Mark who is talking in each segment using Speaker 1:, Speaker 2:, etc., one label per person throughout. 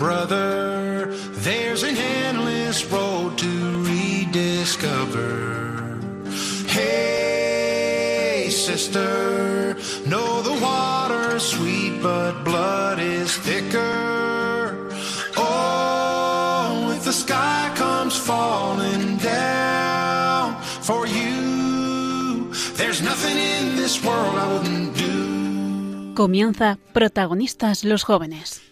Speaker 1: brother, there's an endless road to rediscover. Hey, sister, know the water's sweet, but blood is thicker. Oh, if the sky comes falling down for you, there's nothing in this world I wouldn't do.
Speaker 2: Comienza Protagonistas los jóvenes.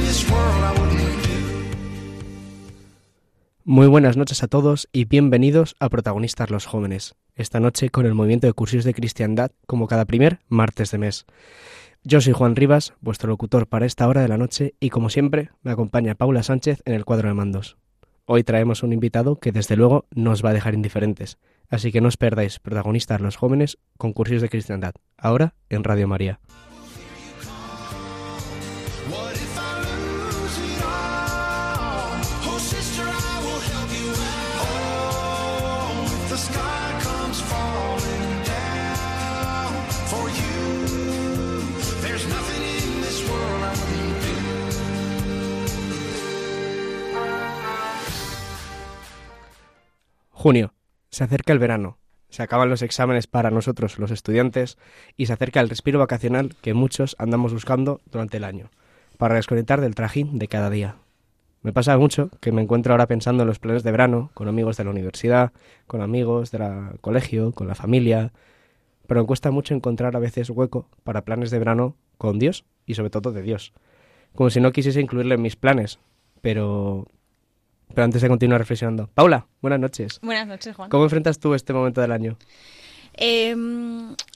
Speaker 1: This world I wouldn't do.
Speaker 3: Muy buenas noches a todos y bienvenidos a Protagonistas los Jóvenes. Esta noche con el movimiento de cursos de cristiandad como cada primer martes de mes. Yo soy Juan Rivas, vuestro locutor para esta hora de la noche y como siempre me acompaña Paula Sánchez en el cuadro de mandos. Hoy traemos un invitado que desde luego nos va a dejar indiferentes, así que no os perdáis Protagonistas los Jóvenes con cursos de cristiandad, ahora en Radio María. Junio. Se acerca el verano. Se acaban los exámenes para nosotros, los estudiantes, y se acerca el respiro vacacional que muchos andamos buscando durante el año, para desconectar del trajín de cada día. Me pasa mucho que me encuentro ahora pensando en los planes de verano, con amigos de la universidad, con amigos del colegio, con la familia, pero me cuesta mucho encontrar a veces hueco para planes de verano con Dios y sobre todo de Dios. Como si no quisiese incluirlo en mis planes, pero pero antes de continuar reflexionando. Paula, buenas noches.
Speaker 4: Buenas noches, Juan.
Speaker 3: ¿Cómo enfrentas tú este momento del año?
Speaker 4: Eh,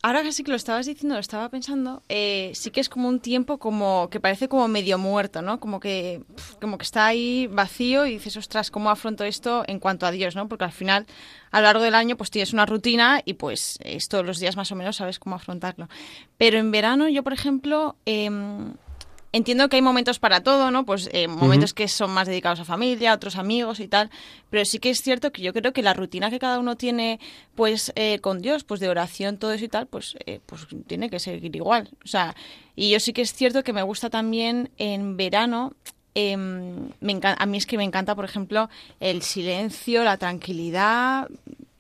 Speaker 4: ahora sí que lo estabas diciendo, lo estaba pensando, eh, sí que es como un tiempo como que parece como medio muerto, ¿no? Como que, como que está ahí vacío y dices, ostras, ¿cómo afronto esto en cuanto a Dios, ¿no? Porque al final, a lo largo del año, pues tienes una rutina y pues es todos los días más o menos sabes cómo afrontarlo. Pero en verano yo, por ejemplo, em, entiendo que hay momentos para todo, ¿no? Pues eh, momentos que son más dedicados a familia, otros amigos y tal, pero sí que es cierto que yo creo que la rutina que cada uno tiene, pues, eh, con Dios, pues de oración, todo eso y tal, pues, eh, pues tiene que seguir igual. O sea, y yo sí que es cierto que me gusta también en verano. em, me encan- a mí es que me encanta, por ejemplo, el silencio, la tranquilidad,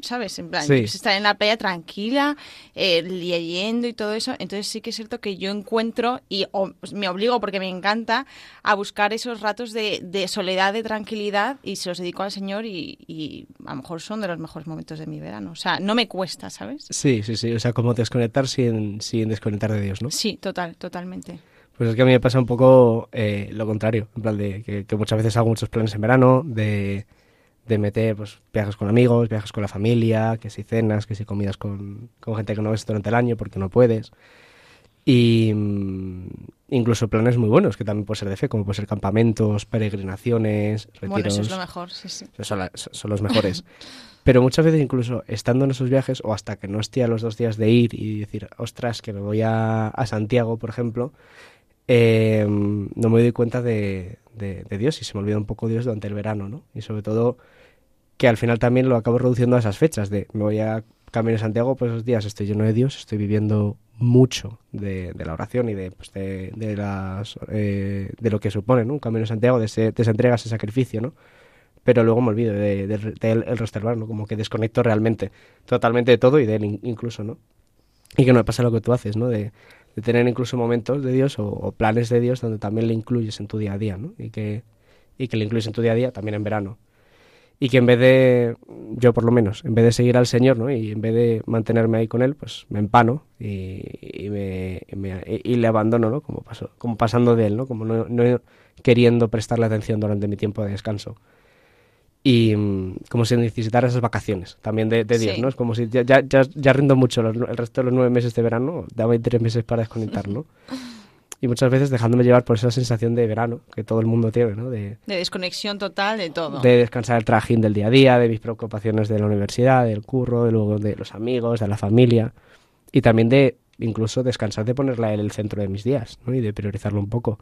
Speaker 4: ¿sabes? En plan,
Speaker 3: Sí.
Speaker 4: pues, estar en la playa tranquila, eh, leyendo y todo eso. Entonces sí que es cierto que yo encuentro y o- pues, me obligo porque me encanta a buscar esos ratos de, de soledad, de tranquilidad y se los dedico al Señor y, y a lo mejor son de los mejores momentos de mi verano. O sea, no me cuesta, ¿sabes?
Speaker 3: Sí, sí, sí. O sea, como desconectar sin, sin desconectar de Dios, ¿no?
Speaker 4: Sí, total, totalmente.
Speaker 3: Pues es que a mí me pasa un poco eh, lo contrario. En plan de que, que muchas veces hago muchos planes en verano, de, de meter pues, viajes con amigos, viajes con la familia, que si cenas, que si comidas con, con gente que no ves durante el año porque no puedes. Y mm, incluso planes muy buenos, que también puede ser de fe, como puede ser campamentos, peregrinaciones, retiros.
Speaker 4: Bueno, eso es lo mejor, sí, sí.
Speaker 3: son, la- son los mejores. Pero muchas veces incluso estando en esos viajes o hasta que no esté a los dos días de ir y decir, ostras, que me voy a, a Santiago, por ejemplo, eh, no me doy cuenta de, de- de Dios y se me olvida un poco Dios durante el verano, ¿no? Y sobre todo que al final también lo acabo reduciendo a esas fechas de me voy a Camino de Santiago, pues esos días estoy lleno de Dios, estoy viviendo mucho de, de la oración y de, pues, de, de las, eh, de lo que supone ¿no? un Camino de Santiago, de, ese- entrega, ese sacrificio, ¿no? pero luego me olvido de, de, de el resto del verano, como que desconecto realmente, totalmente de todo y de él in- incluso, ¿no? Y que no me pasa lo que tú haces, ¿no? De, de tener incluso momentos de Dios o, o planes de Dios donde también le incluyes en tu día a día, ¿no? Y que, y que le incluyes en tu día a día también en verano. Y que en vez de, yo por lo menos, en vez de seguir al Señor, ¿no? Y en vez de mantenerme ahí con Él, pues me empano y, y me, y me- y le abandono, ¿no? Como, paso, como pasando de Él, ¿no? Como no, no queriendo prestarle atención durante mi tiempo de descanso. Y mm, como si necesitara esas vacaciones también de, de Dios,
Speaker 4: Sí.
Speaker 3: ¿no? Es como si ya, ya, ya, rindo mucho los- el resto de los nueve meses de verano, dame tres meses para desconectar, ¿no? y muchas veces dejándome llevar por esa sensación de verano que todo el mundo tiene, ¿no? De,
Speaker 4: De desconexión total de todo.
Speaker 3: de descansar el trajín del día a día, de mis preocupaciones de la universidad, del curro, de luego de los amigos, de la familia y también de incluso descansar de ponerla él el centro de mis días ¿no? y de priorizarlo un poco.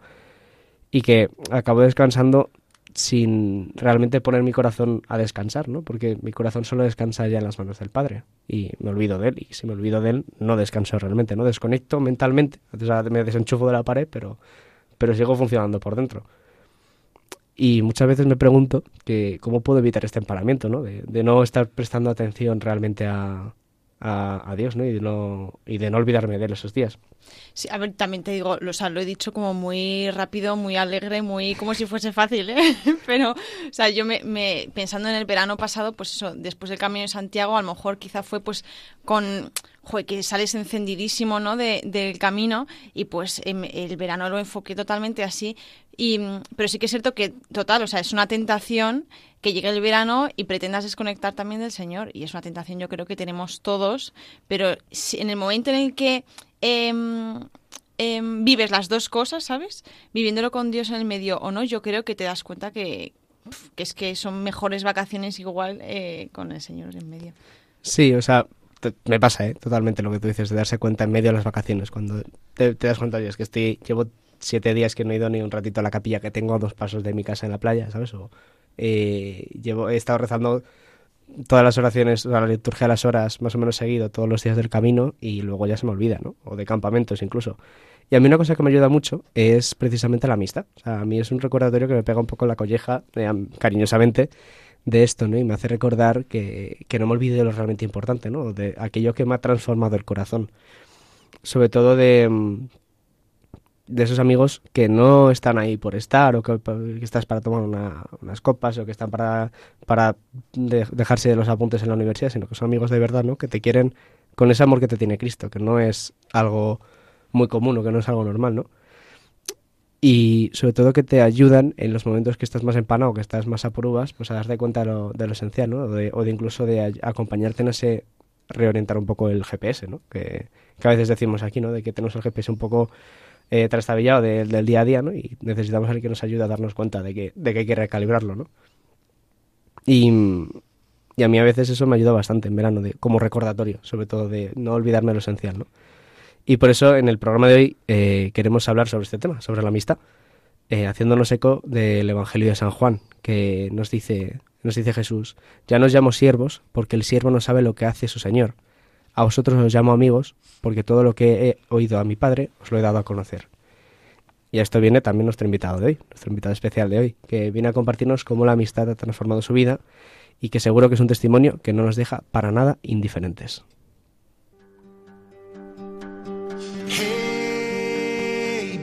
Speaker 3: Y que acabo descansando sin realmente poner mi corazón a descansar, ¿no? Porque mi corazón solo descansa ya en las manos del Padre y me olvido de él. Y si me olvido de él, no descanso realmente, no desconecto mentalmente. O sea, me desenchufo de la pared, pero, pero sigo funcionando por dentro. Y muchas veces me pregunto que cómo puedo evitar este emparamiento, ¿no? De, de no estar prestando atención realmente a, a, Dios, ¿no? Y de no, y de no olvidarme de él esos días.
Speaker 4: Sí, a ver, también te digo, lo, he dicho como muy rápido, muy alegre, muy como si fuese fácil, ¿eh? Pero, o sea, yo me- pensando en el verano pasado, pues eso, después del Camino de Santiago, a lo mejor quizá fue pues con, joder, que sales encendidísimo, ¿no? De, del camino y pues em, el verano lo enfoqué totalmente así. Y, pero sí que es cierto que, total, o sea, es una tentación que llegue el verano y pretendas desconectar también del Señor. Y es una tentación yo creo que tenemos todos, pero si- en el momento en el que em, em, vives las dos cosas, ¿sabes? Viviéndolo con Dios en el medio o no, yo creo que te das cuenta que, que es que son mejores vacaciones igual eh, con el Señor en medio.
Speaker 3: Sí, o sea, me pasa, ¿eh? Totalmente lo que tú dices, de darse cuenta en medio de las vacaciones, cuando te, das cuenta, oye, que estoy, llevo siete días que no he ido ni un ratito a la capilla que tengo a dos pasos de mi casa en la playa, ¿sabes? O eh, llevo, he estado rezando todas las oraciones, o la liturgia de las horas más o menos seguido todos los días del camino y luego ya se me olvida, ¿no? O de campamentos incluso. Y a mí una cosa que me ayuda mucho es precisamente la amistad. A mí es un recordatorio que me pega un poco en la colleja, eh, am- cariñosamente, de esto, ¿no? Y me hace recordar que, que no me olvide de lo realmente importante, ¿no? De aquello que me ha transformado el corazón. Sobre todo de, mm, de esos amigos que no están ahí por estar o que, estás para tomar una- unas copas o que están para, para de- dejarse de los apuntes en la universidad, sino que son amigos de verdad, ¿no? Que te quieren con ese amor que te tiene Cristo, que no es algo muy común o que no es algo normal, ¿no? Y sobre todo que te ayudan en los momentos que estás más empanado, que estás más a pruebas, pues a darte cuenta de lo, de lo esencial, ¿no? O de, incluso de acompañarte en ese reorientar un poco el GPS, ¿no? Que, que a veces decimos aquí, ¿no? De que tenemos el GPS un poco eh, trastabillado de- del día a día, ¿no? Y necesitamos a alguien que nos ayude a darnos cuenta de que, de que hay que recalibrarlo, ¿no? Y, y a mí a veces eso me ayuda bastante en verano, de, como recordatorio, sobre todo de no olvidarme lo esencial, ¿no? Y por eso en el programa de hoy eh, queremos hablar sobre este tema, sobre la amistad, eh, haciéndonos eco del Evangelio de San Juan, que nos dice, nos dice Jesús, ya nos llamo siervos porque el siervo no sabe lo que hace su Señor. A vosotros os llamo amigos porque todo lo que he oído a mi Padre os lo he dado a conocer. Y a esto viene también nuestro invitado de hoy, nuestro invitado especial de hoy, que viene a compartirnos cómo la amistad ha transformado su vida y que seguro que es un testimonio que no nos deja para nada indiferentes.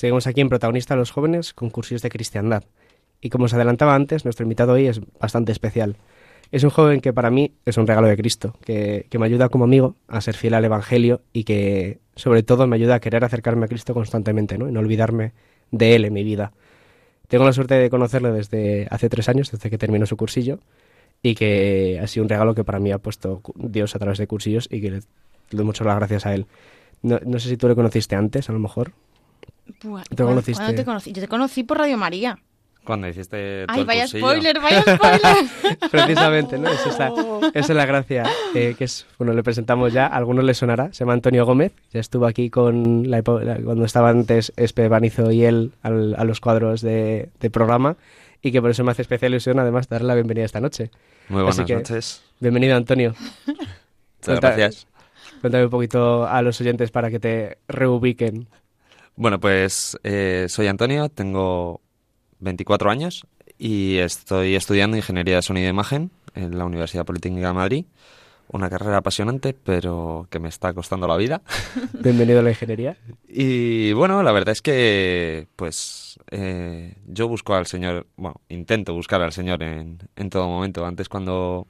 Speaker 3: Seguimos aquí en Protagonista los Jóvenes con cursillos de cristiandad. Y como os adelantaba antes, nuestro invitado hoy es bastante especial. Es un joven que para mí es un regalo de Cristo, que, que me ayuda como amigo a ser fiel al Evangelio y que sobre todo me ayuda a querer acercarme a Cristo constantemente ¿no? y no olvidarme de Él en mi vida. Tengo la suerte de conocerle desde hace tres años, desde que terminó su cursillo, y que ha sido un regalo que para mí ha puesto Dios a través de cursillos y que le doy muchas las gracias a Él. No, no sé si tú le conociste antes, a lo mejor.
Speaker 4: Buah,
Speaker 3: ¿Te
Speaker 4: ¿cuándo-
Speaker 3: conociste?
Speaker 4: cuándo te conocí? Yo te conocí por Radio María.
Speaker 5: Cuando hiciste todo
Speaker 4: Ay, vaya
Speaker 5: cursillo.
Speaker 4: spoiler, vaya spoiler.
Speaker 3: Precisamente, ¿no? Esa es la, esa es la gracia. eh, que es, bueno, le presentamos ya, a algunos les sonará, se llama Antonio Gómez, ya estuvo aquí con la, cuando estaba antes Espe Banizo y él al- a los cuadros de, de programa y que por eso me hace especial ilusión además darle la bienvenida esta noche.
Speaker 5: Muy buenas
Speaker 3: que-
Speaker 5: noches.
Speaker 3: Bienvenido Antonio.
Speaker 5: Muchas
Speaker 3: Cuenta-
Speaker 5: gracias.
Speaker 3: Cuéntame un poquito a los oyentes para que te reubiquen.
Speaker 5: Bueno, pues eh, soy Antonio, tengo 24 años y estoy estudiando Ingeniería de Sonido e Imagen en la Universidad Politécnica de Madrid. una carrera apasionante, pero que me está costando la vida.
Speaker 3: Bienvenido a la ingeniería.
Speaker 5: Y bueno, la verdad es que, pues, eh, yo busco al Señor, bueno, intento buscar al Señor en, en todo momento. Antes cuando,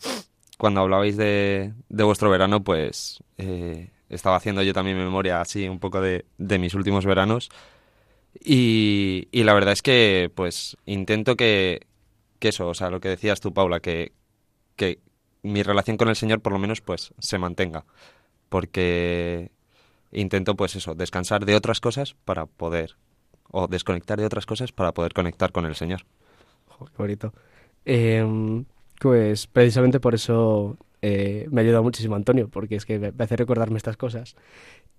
Speaker 5: cuando hablabais de, de vuestro verano, pues eh, estaba haciendo yo también memoria así un poco de, de mis últimos veranos. Y, y la verdad es que, pues, intento que, que eso, o sea, lo que decías tú, Paula, que, que mi relación con el Señor por lo menos pues se mantenga. Porque intento pues eso, descansar de otras cosas para poder, o desconectar de otras cosas para poder conectar con el Señor.
Speaker 3: Joder, qué bonito. Eh, pues precisamente por eso eh, me ha ayudado muchísimo Antonio, porque es que me hace recordarme estas cosas.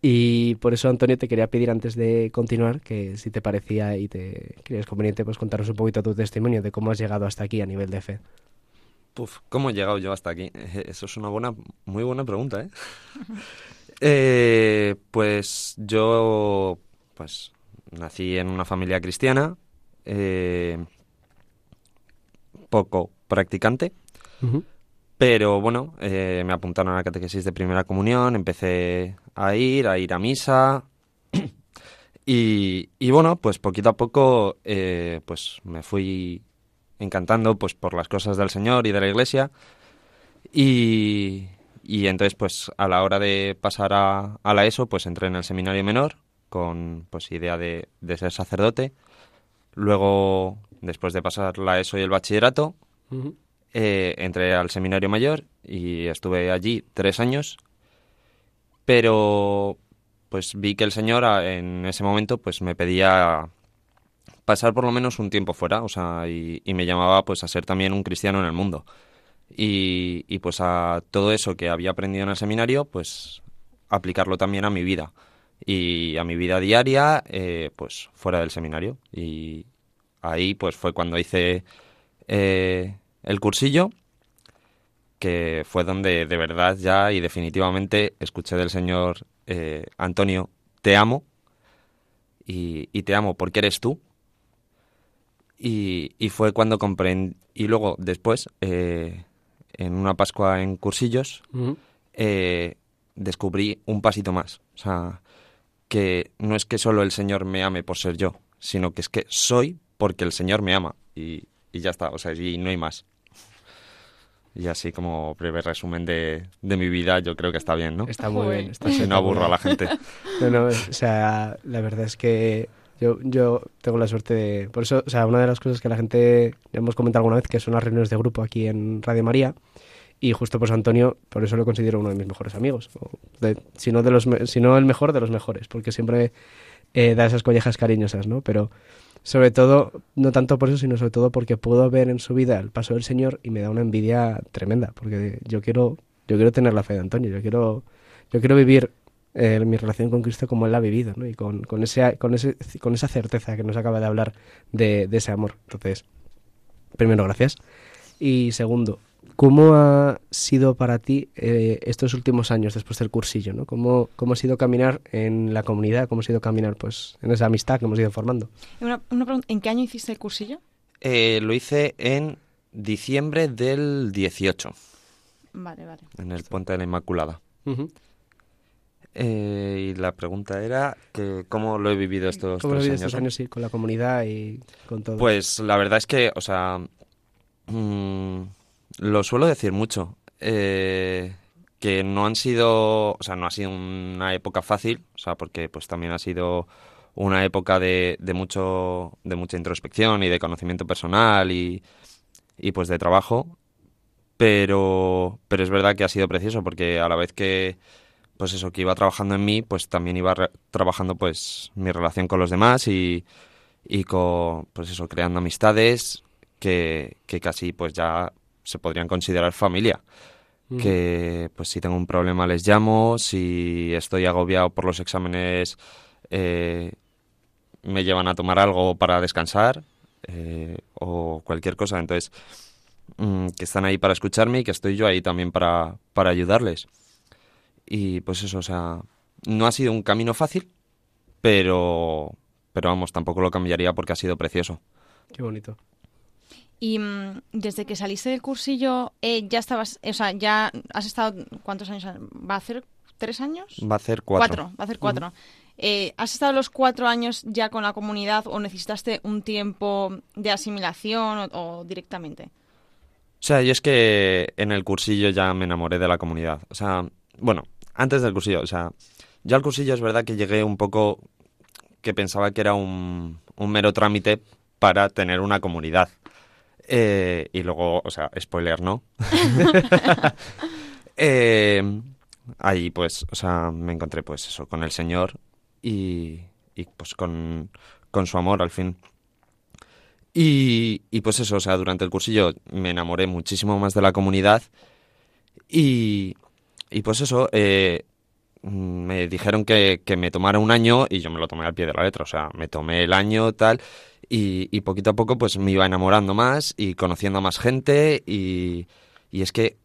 Speaker 3: Y por eso, Antonio, te quería pedir antes de continuar que si te parecía y te creías conveniente, pues contarnos un poquito tu testimonio de cómo has llegado hasta aquí a nivel de fe.
Speaker 5: Puf, ¿cómo he llegado yo hasta aquí? Eh, Eso es una buena, muy buena pregunta, ¿eh? Eh, pues yo, pues, nací en una familia cristiana, eh, poco practicante. Pero bueno, eh, me apuntaron a la catequesis de primera comunión, empecé a ir, a ir a misa, y, y bueno, pues poquito a poco, eh, pues me fui encantando pues por las cosas del Señor y de la Iglesia, y, y entonces, pues a la hora de pasar a, a la ESO, pues entré en el seminario menor con pues idea de, de ser sacerdote. Luego, después de pasar la ESO y el bachillerato,
Speaker 3: Ujú.
Speaker 5: Eh, entré al seminario mayor y estuve allí tres años. Pero, pues vi que el Señor a- en ese momento, pues me pedía pasar por lo menos un tiempo fuera, o sea, y, y me llamaba pues a ser también un cristiano en el mundo. Y, y, pues a todo eso que había aprendido en el seminario, pues aplicarlo también a mi vida. Y a mi vida diaria, eh, pues fuera del seminario. Y ahí pues fue cuando hice eh, el cursillo, que fue donde de verdad ya y definitivamente escuché del Señor, eh, Antonio, te amo. Y, y te amo porque eres tú. Y, y fue cuando comprendí, y luego después, eh, en una Pascua en Cursillos, eh, descubrí un pasito más. O sea, que no es que solo el Señor me ame por ser yo, sino que es que soy porque el Señor me ama. Y, y ya está, o sea, y no hay más. Y así como breve resumen de, de mi vida, yo creo que está bien, ¿no?
Speaker 3: Está muy bien. Está
Speaker 5: Si no aburro a la gente.
Speaker 3: No, no, o sea, la verdad es que yo, yo tengo la suerte de... Por eso, o sea, una de las cosas que la gente, ya hemos comentado alguna vez, que son las reuniones de grupo aquí en Radio María, y justo pues Antonio, por eso lo considero uno de mis mejores amigos, de- si, no de los, si no el mejor de los mejores, porque siempre eh, da esas collejas cariñosas, ¿no? Pero sobre todo, no tanto por eso, sino sobre todo porque puedo ver en su vida el paso del Señor y me da una envidia tremenda, porque yo quiero, yo quiero tener la fe de Antonio, yo quiero, yo quiero vivir eh, mi relación con Cristo como él la ha vivido, ¿no? Y con, con, ese, con, ese, con esa certeza que nos acaba de hablar de, de ese amor. Entonces, primero, gracias. Y segundo, ¿cómo ha sido para ti eh, estos últimos años después del cursillo, ¿no? ¿Cómo, ¿Cómo ha sido caminar en la comunidad? ¿Cómo ha sido caminar pues, en esa amistad que hemos ido formando?
Speaker 4: Una, una pregunta, ¿en qué año hiciste el cursillo?
Speaker 5: Eh, lo hice en diciembre del 18,
Speaker 4: Vale, vale.
Speaker 5: en el Puente de la Inmaculada. Eh, y la pregunta era que cómo lo he vivido estos
Speaker 3: ¿Cómo lo
Speaker 5: tres
Speaker 3: vivido
Speaker 5: años.
Speaker 3: estos años sí, con la comunidad y con todo?
Speaker 5: Pues la verdad es que, o sea, mm, lo suelo decir mucho, eh, que no han sido, o sea, no ha sido una época fácil, o sea, porque pues también ha sido una época de, de mucho, de mucha introspección y de conocimiento personal y, y pues de trabajo, pero, pero es verdad que ha sido precioso porque a la vez que, pues eso, que iba trabajando en mí, pues también iba trabajando pues mi relación con los demás y, y con, pues eso, creando amistades que, que casi pues ya se podrían considerar familia.
Speaker 3: Ujú.
Speaker 5: Que pues si tengo un problema les llamo, si estoy agobiado por los exámenes eh, me llevan a tomar algo para descansar eh, o cualquier cosa. Entonces, mm, que están ahí para escucharme y que estoy yo ahí también para, para ayudarles. Y pues eso, o sea, no ha sido un camino fácil, pero, pero vamos, tampoco lo cambiaría porque ha sido precioso.
Speaker 3: Qué bonito.
Speaker 4: Y mm, desde que saliste del cursillo, eh, ya estabas, o sea, ya has estado, ¿cuántos años? ¿Va a hacer tres años?
Speaker 5: Va a ser cuatro.
Speaker 4: va a hacer cuatro. Eh, ¿Has estado los cuatro años ya con la comunidad o necesitaste un tiempo de asimilación o, o directamente?
Speaker 5: O sea, yo es que en el cursillo ya me enamoré de la comunidad. O sea, bueno, antes del cursillo, o sea, yo al cursillo es verdad que llegué un poco que pensaba que era un, un mero trámite para tener una comunidad. Eh, y luego, o sea, spoiler, ¿no? Eh, ahí, pues, o sea, me encontré, pues, eso, con el Señor y, y, pues, con, con su amor, al fin. Y, y, pues eso, o sea, durante el cursillo me enamoré muchísimo más de la comunidad y, y pues eso, eh, me dijeron que, que, me tomara un año y yo me lo tomé al pie de la letra, o sea, me tomé el año tal y, y poquito a poco pues me iba enamorando más y conociendo a más gente y, y es que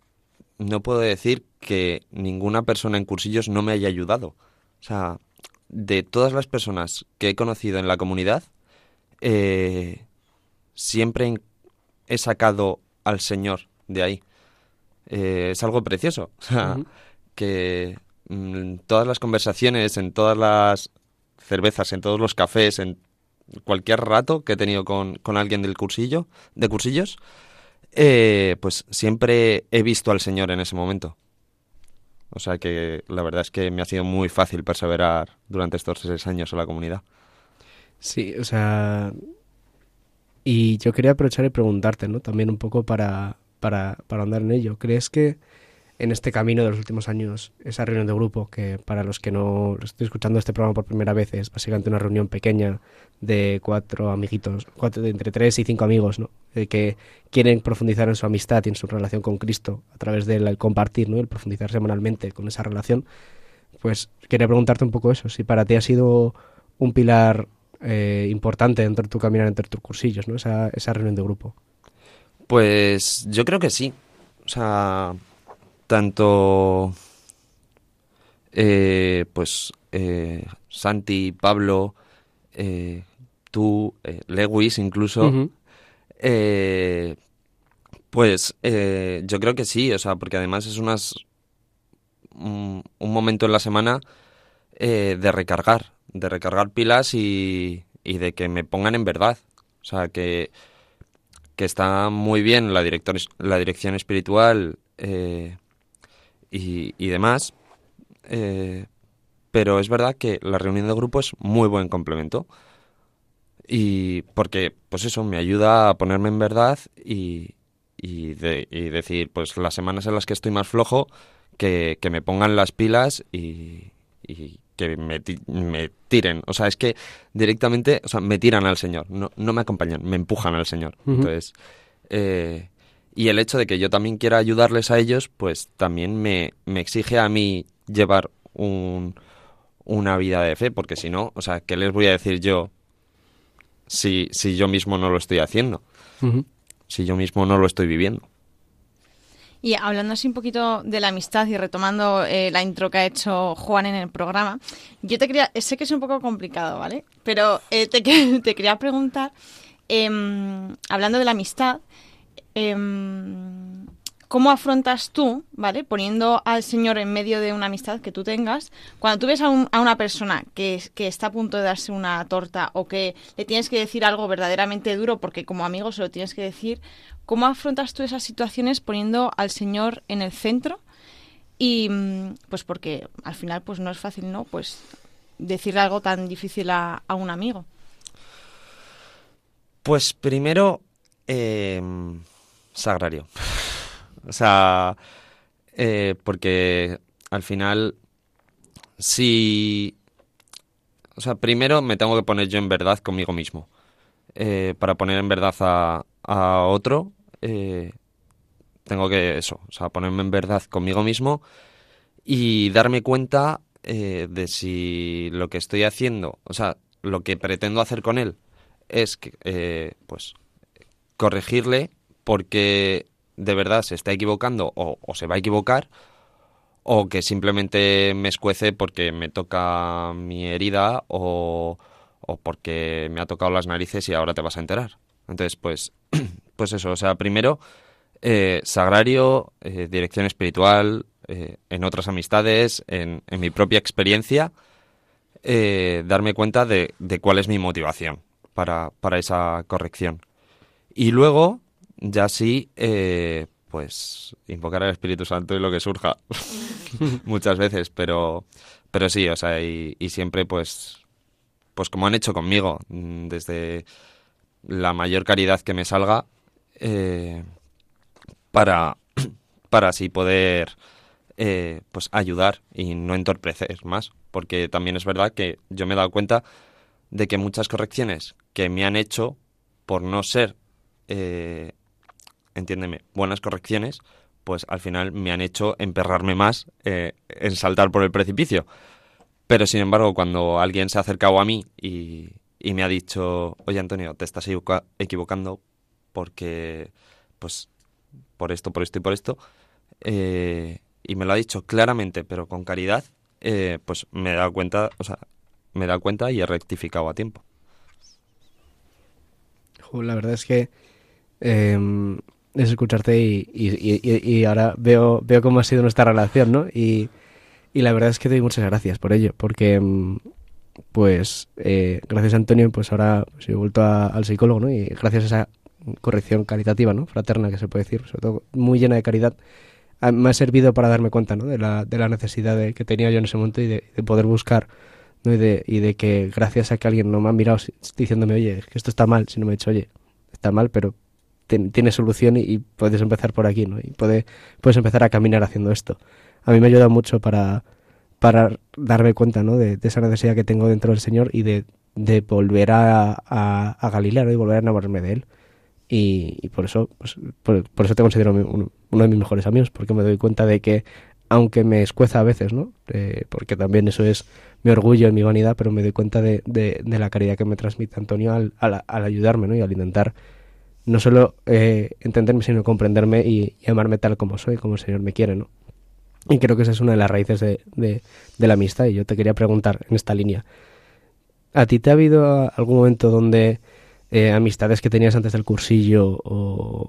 Speaker 5: no puedo decir que ninguna persona en cursillos no me haya ayudado. O sea, de todas las personas que he conocido en la comunidad, eh, siempre he sacado al Señor de ahí. Eh, es algo precioso. O sea, uh -huh. que en todas las conversaciones, en todas las cervezas, en todos los cafés, en cualquier rato que he tenido con, con alguien del cursillo, de cursillos, eh, pues siempre he visto al Señor en ese momento. O sea que la verdad es que me ha sido muy fácil perseverar durante estos seis años en la comunidad.
Speaker 3: Sí, o sea, y yo quería aprovechar y preguntarte, ¿no? También un poco para, para, para andar en ello. ¿Crees que en este camino de los últimos años, esa reunión de grupo, que para los que no estoy escuchando este programa por primera vez, es básicamente una reunión pequeña de cuatro amiguitos, cuatro, de entre tres y cinco amigos, ¿no? De que quieren profundizar en su amistad y en su relación con Cristo a través del compartir, ¿no? El profundizar semanalmente con esa relación. Pues quería preguntarte un poco eso, si para ti ha sido un pilar eh, importante dentro de tu caminar entre tus cursillos, ¿no? Esa, esa reunión de grupo.
Speaker 5: Pues yo creo que sí. O sea, tanto eh, pues eh, Santi, Pablo, eh, tú, Lewis incluso, uh -huh. pues yo creo que sí, o sea, porque además es unas un, un momento en la semana de recargar, de recargar pilas y, y, de que me pongan en verdad, o sea, que que está muy bien la, director, la dirección espiritual eh, y, y, demás, eh, pero es verdad que la reunión de grupo es muy buen complemento. Y porque, pues eso, me ayuda a ponerme en verdad y, y, de, y decir, pues las semanas en las que estoy más flojo, que, que me pongan las pilas y, y que me, me, tiren. O sea, es que directamente, o sea, me tiran al Señor, no, no me acompañan, me empujan al Señor. Uh -huh. Entonces, eh, y el hecho de que yo también quiera ayudarles a ellos, pues también me, me exige a mí llevar un, una vida de fe, porque si no, o sea, ¿qué les voy a decir yo si, si yo mismo no lo estoy haciendo? Uh -huh. Si yo mismo no lo estoy viviendo.
Speaker 4: Y hablando así un poquito de la amistad y retomando eh, la intro que ha hecho Juan en el programa, yo te quería, sé que es un poco complicado, ¿vale? Pero eh, te, te, quería preguntar, eh, hablando de la amistad, ¿cómo afrontas tú, ¿vale? Poniendo al Señor en medio de una amistad que tú tengas, cuando tú ves a, un, a una persona que, está a punto de darse una torta o que le tienes que decir algo verdaderamente duro porque como amigo se lo tienes que decir, ¿cómo afrontas tú esas situaciones poniendo al Señor en el centro? Y pues porque al final pues no es fácil, ¿no? Pues decirle algo tan difícil a, a un amigo.
Speaker 5: Pues primero, eh, sagrario. O sea, eh, porque al final, si... O sea, primero me tengo que poner yo en verdad conmigo mismo. Eh, para poner en verdad a, a otro, eh, tengo que eso, o sea, ponerme en verdad conmigo mismo y darme cuenta eh, de si lo que estoy haciendo, o sea, lo que pretendo hacer con él es que, eh, pues, corregirle porque de verdad se está equivocando o, se va a equivocar o que simplemente me escuece porque me toca mi herida o, o porque me ha tocado las narices y ahora te vas a enterar. Entonces, pues, pues eso, o sea, primero, eh, sagrario, eh, dirección espiritual, eh, en otras amistades, en, en mi propia experiencia, darme cuenta de, de cuál es mi motivación para, para esa corrección. Y luego, ya sí, eh, pues invocar al Espíritu Santo y lo que surja muchas veces, pero, pero sí, o sea, y, y siempre pues, pues como han hecho conmigo, mm, desde la mayor caridad que me salga, eh, para, para así poder eh, pues ayudar y no entorpecer más, porque también es verdad que yo me he dado cuenta de que muchas correcciones que me han hecho por no ser eh, entiéndeme, buenas correcciones, pues al final me han hecho emperrarme más eh, en saltar por el precipicio. Pero sin embargo, cuando alguien se ha acercado a mí y, y me ha dicho, oye Antonio, te estás equivoca- equivocando porque, pues, por esto, por esto y por esto, eh, y me lo ha dicho claramente, pero con caridad, eh, pues me he dado cuenta, o sea, me he dado cuenta y he rectificado a tiempo.
Speaker 3: La verdad es que eh, es escucharte y, y- y- y ahora veo, veo cómo ha sido nuestra relación, ¿no? Y, la verdad es que te doy muchas gracias por ello, porque mm, pues eh, gracias a Antonio, pues ahora pues, he vuelto a- al psicólogo, ¿no? Y gracias a esa corrección caritativa, ¿no? Fraterna, que se puede decir, sobre todo muy llena de caridad, a- me ha servido para darme cuenta, ¿no? De la, de la necesidad de- que tenía yo en ese momento y de, de poder buscar, ¿no? Y de, y de que gracias a que alguien no me ha mirado si- diciéndome, oye, que esto está mal, sino me ha dicho, oye, está mal, pero tiene solución y, puedes empezar por aquí, ¿no? Y puede, puedes empezar a caminar haciendo esto. A mí me ha ayudado mucho para, para darme cuenta, ¿no? De, esa necesidad que tengo dentro del Señor y de, de volver a, a, Galilea, ¿no? Y volver a enamorarme de Él. Y, por eso pues, por, eso te considero uno, de mis mejores amigos, porque me doy cuenta de que, aunque me escueza a veces, ¿no? Eh, porque también eso es mi orgullo y mi vanidad, pero me doy cuenta de, de, de la caridad que me transmite Antonio al, al, al ayudarme, ¿no? Y al intentar no solo eh, entenderme, sino comprenderme y, y amarme tal como soy, como el Señor me quiere, ¿no? Y creo que esa es una de las raíces de, de, la amistad. Y yo te quería preguntar en esta línea, ¿a ti te ha habido algún momento donde eh, amistades que tenías antes del cursillo o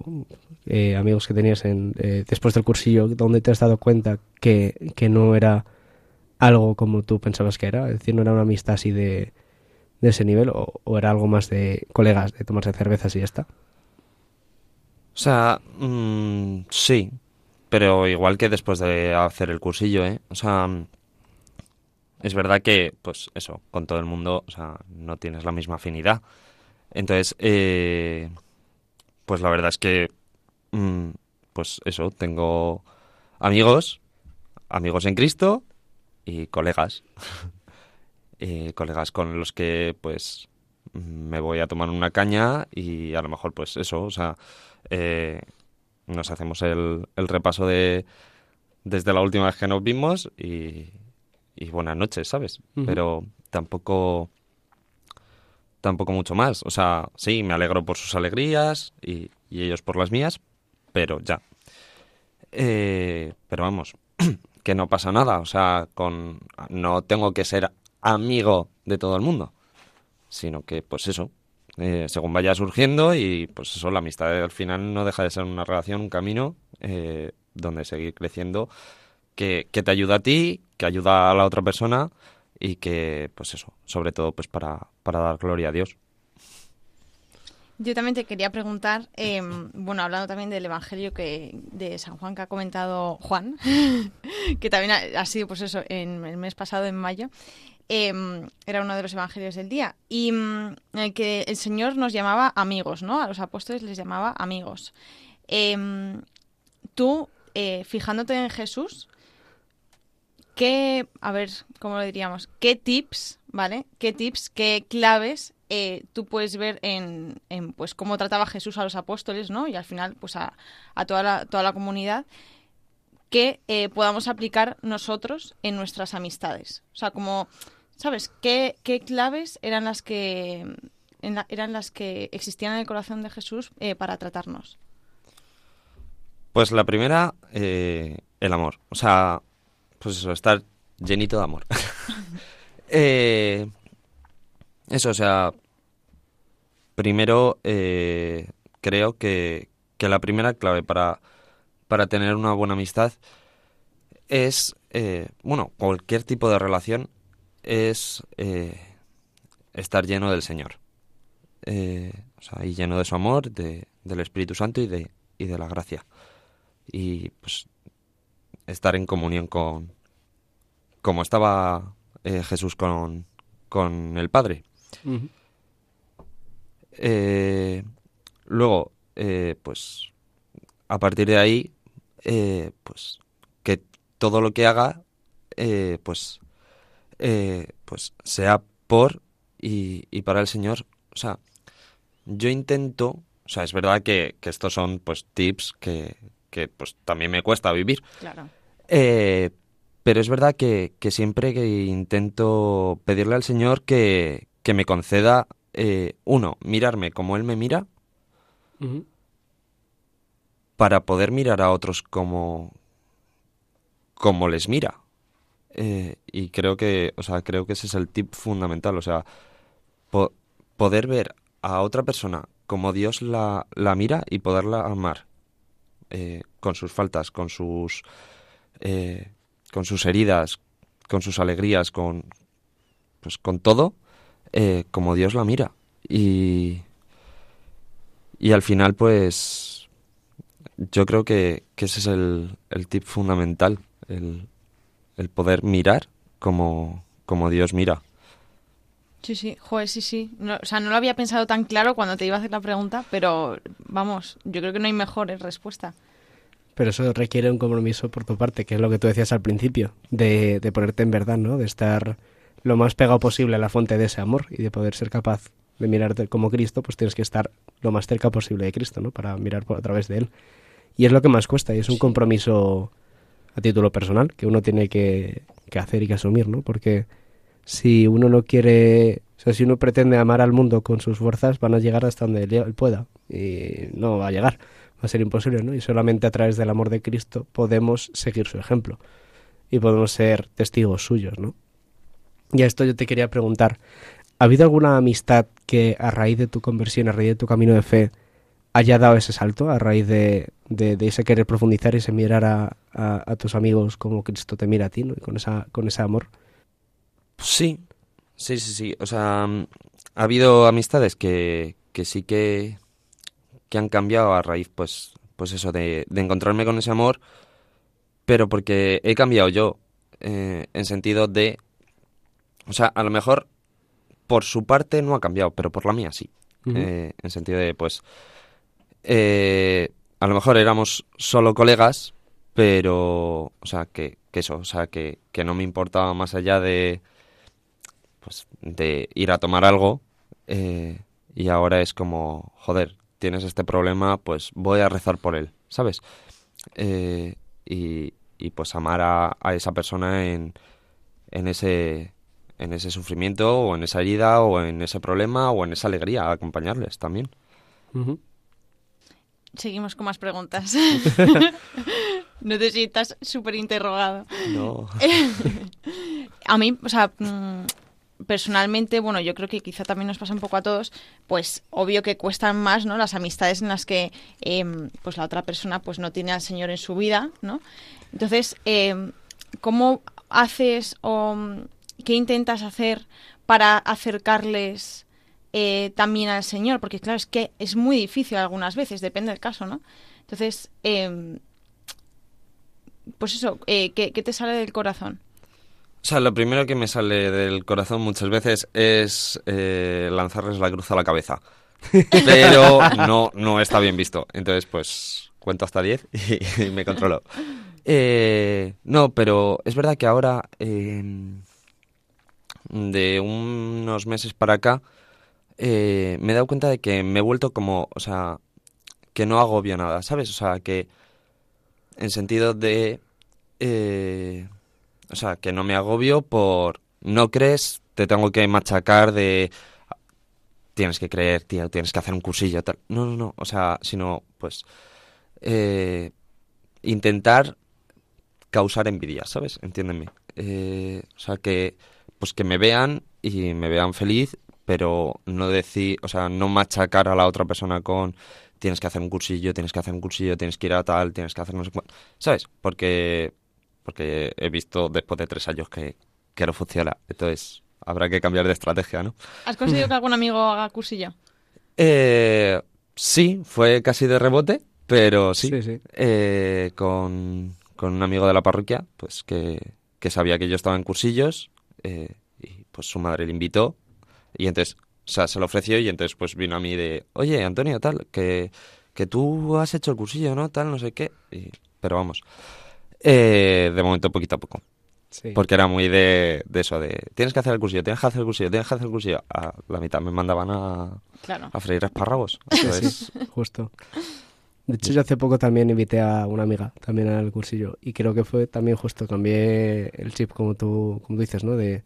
Speaker 3: eh, amigos que tenías en, eh, después del cursillo, donde te has dado cuenta que, que no era algo como tú pensabas que era? Es decir, no era una amistad así de, de ese nivel o, o era algo más de colegas, de tomarse cervezas y ya está.
Speaker 5: O sea, mm, sí, pero igual que después de hacer el cursillo, ¿eh? O sea, es verdad que, pues eso, con todo el mundo, o sea, no tienes la misma afinidad. Entonces, eh, pues la verdad es que, mm, pues eso, tengo amigos, amigos en Cristo y colegas. Eh, colegas con los que, pues, me voy a tomar una caña y a lo mejor, pues eso, o sea, eh, nos hacemos el, el repaso de desde la última vez que nos vimos y, y buenas noches, ¿sabes? Pero tampoco tampoco mucho más. O sea, sí, me alegro por sus alegrías y, y ellos por las mías, pero ya. Eh, pero vamos, que no pasa nada. O sea, con no tengo que ser amigo de todo el mundo, sino que, pues eso, eh, según vaya surgiendo y pues eso, la amistad al final no deja de ser una relación, un camino eh, donde seguir creciendo que, que te ayuda a ti, que ayuda a la otra persona y que, pues eso, sobre todo pues para, para dar gloria a Dios.
Speaker 4: Yo también te quería preguntar, eh, bueno, hablando también del Evangelio que de San Juan que ha comentado Juan, que también ha, ha sido, pues eso, en el mes pasado, en mayo, eh, era uno de los Evangelios del día, y mm, en el que el Señor nos llamaba amigos, ¿no? A los apóstoles les llamaba amigos. Eh, tú, eh, fijándote en Jesús, ¿qué, a ver, cómo lo diríamos? ¿Qué tips, ¿vale? ¿Qué tips, qué claves eh, tú puedes ver en, en, pues cómo trataba Jesús a los apóstoles, ¿no? Y al final, pues a, a toda, la, toda la comunidad que eh, podamos aplicar nosotros en nuestras amistades. O sea, como, ¿sabes? ¿Qué, qué claves eran las que en la- eran las que existían en el corazón de Jesús eh, para tratarnos?
Speaker 5: Pues la primera, eh, el amor. O sea, pues eso, estar llenito de amor. Eh, eso, o sea, primero, eh, creo que, que la primera clave para, para tener una buena amistad es, eh, bueno, cualquier tipo de relación es eh, estar lleno del Señor. Eh, o sea, y lleno de su amor, de, del Espíritu Santo y de, y de la gracia. Y pues estar en comunión con, como estaba eh, Jesús con, con el Padre. Luego, pues, a partir de ahí, pues, que todo lo que haga, pues, eh, pues, sea por y, y para el Señor. O sea, yo intento, o sea, es verdad que, que estos son, pues, tips que, que, pues, también me cuesta vivir.
Speaker 4: Claro.
Speaker 5: Eh, pero es verdad que, que siempre que intento pedirle al Señor que, que me conceda, eh, uno, mirarme como Él me mira, para poder mirar a otros como, como les mira. Eh, y creo que, o sea, creo que ese es el tip fundamental, o sea, po- poder ver a otra persona como Dios la, la mira y poderla amar, eh, con sus faltas, con sus, eh, con sus heridas, con sus alegrías, con, pues con todo, como Dios la mira. Y, y al final, pues, yo creo que, que ese es el, el tip fundamental, el, el poder mirar como, como Dios mira.
Speaker 4: Sí, sí, joder, sí, sí. No, o sea, no lo había pensado tan claro cuando te iba a hacer la pregunta, pero vamos, yo creo que no hay mejor respuesta.
Speaker 3: Pero eso requiere un compromiso por tu parte, que es lo que tú decías al principio, de, de ponerte en verdad, ¿no? De estar lo más pegado posible a la fuente de ese amor y de poder ser capaz de mirarte como Cristo, pues tienes que estar lo más cerca posible de Cristo, ¿no? Para mirar por, a través de Él. Y es lo que más cuesta y es un compromiso a título personal que uno tiene que, que hacer y que asumir, ¿no? Porque si uno no quiere, o sea, si uno pretende amar al mundo con sus fuerzas, van a llegar hasta donde él pueda y no va a llegar, va a ser imposible, ¿no? Y solamente a través del amor de Cristo podemos seguir su ejemplo y podemos ser testigos suyos, ¿no? Y a esto yo te quería preguntar, ¿ha habido alguna amistad que a raíz de tu conversión, a raíz de tu camino de fe, haya dado ese salto, a raíz de, de, de ese querer profundizar y ese mirar a, a, a tus amigos como Cristo te mira a ti, ¿no? Y con, esa, con ese amor.
Speaker 5: Sí, sí, sí, sí. O sea, mm, ha habido amistades que, que sí que, que han cambiado a raíz, pues, pues eso, de, de encontrarme con ese amor, pero porque he cambiado yo, eh, en sentido de, o sea, a lo mejor por su parte no ha cambiado, pero por la mía sí. Eh, en sentido de, pues, eh, a lo mejor éramos solo colegas, pero, o sea, que, que eso, o sea, que, que no me importaba más allá de, pues, de ir a tomar algo, eh, y ahora es como, joder, tienes este problema, pues voy a rezar por él, ¿sabes? Eh, y, y pues amar a, a esa persona en, en ese en ese sufrimiento o en esa herida o en ese problema o en esa alegría, acompañarles también.
Speaker 4: Seguimos con más preguntas. no te sientas súper interrogado.
Speaker 5: No.
Speaker 4: A mí, o sea, mm, personalmente, bueno, yo creo que quizá también nos pasa un poco a todos, pues obvio que cuestan más, ¿no? Las amistades en las que, em, pues la otra persona, pues no tiene al Señor en su vida, ¿no? Entonces, em, ¿cómo haces o mm, qué intentas hacer para acercarles eh, también al Señor? Porque claro, es que es muy difícil algunas veces, depende del caso, ¿no? Entonces, em, pues eso, eh, ¿qué, qué te sale del corazón?
Speaker 5: O sea, lo primero que me sale del corazón muchas veces es eh, lanzarles la cruz a la cabeza. Pero no, no está bien visto. Entonces, pues cuento hasta 10 y, y me controlo. Eh, no, pero es verdad que ahora, eh, de unos meses para acá, eh, me he dado cuenta de que me he vuelto como, o sea, que no agobio nada, ¿sabes? O sea, que en sentido de... eh, o sea, que no me agobio por... No crees, te tengo que machacar de... Tienes que creer, tío, tienes que hacer un cursillo, tal. No, no, no. O sea, sino, pues... eh, intentar causar envidia, ¿sabes? Entiéndeme. Eh, o sea, que... Pues que me vean y me vean feliz pero no decir, o sea, no machacar a la otra persona con tienes que hacer un cursillo, tienes que hacer un cursillo, tienes que ir a tal, tienes que hacer no sé cuánto, ¿sabes? Porque, porque he visto después de tres años que, que no funciona, entonces habrá que cambiar de estrategia, ¿no?
Speaker 4: ¿Has conseguido que algún amigo haga cursillo?
Speaker 5: Eh, sí, fue casi de rebote, pero sí,
Speaker 3: Sí, sí.
Speaker 5: eh, con, con un amigo de la parroquia, pues que, que sabía que yo estaba en cursillos, eh, y pues su madre le invitó, y entonces, o sea, se lo ofreció, y entonces pues vino a mí de, oye, Antonio, tal, que, que tú has hecho el cursillo, ¿no? Tal, no sé qué, y- pero vamos, eh, de momento poquito a poco.
Speaker 3: Sí.
Speaker 5: Porque era muy de, de eso, de tienes que hacer el cursillo, tienes que hacer el cursillo, tienes que hacer el cursillo. A la mitad me mandaban a,
Speaker 4: Claro.
Speaker 5: a freír espárragos. Entonces,
Speaker 3: Justo. De hecho, yo hace poco también invité a una amiga también al cursillo y creo que fue también justo, cambié el chip como tú, como tú dices, ¿no? De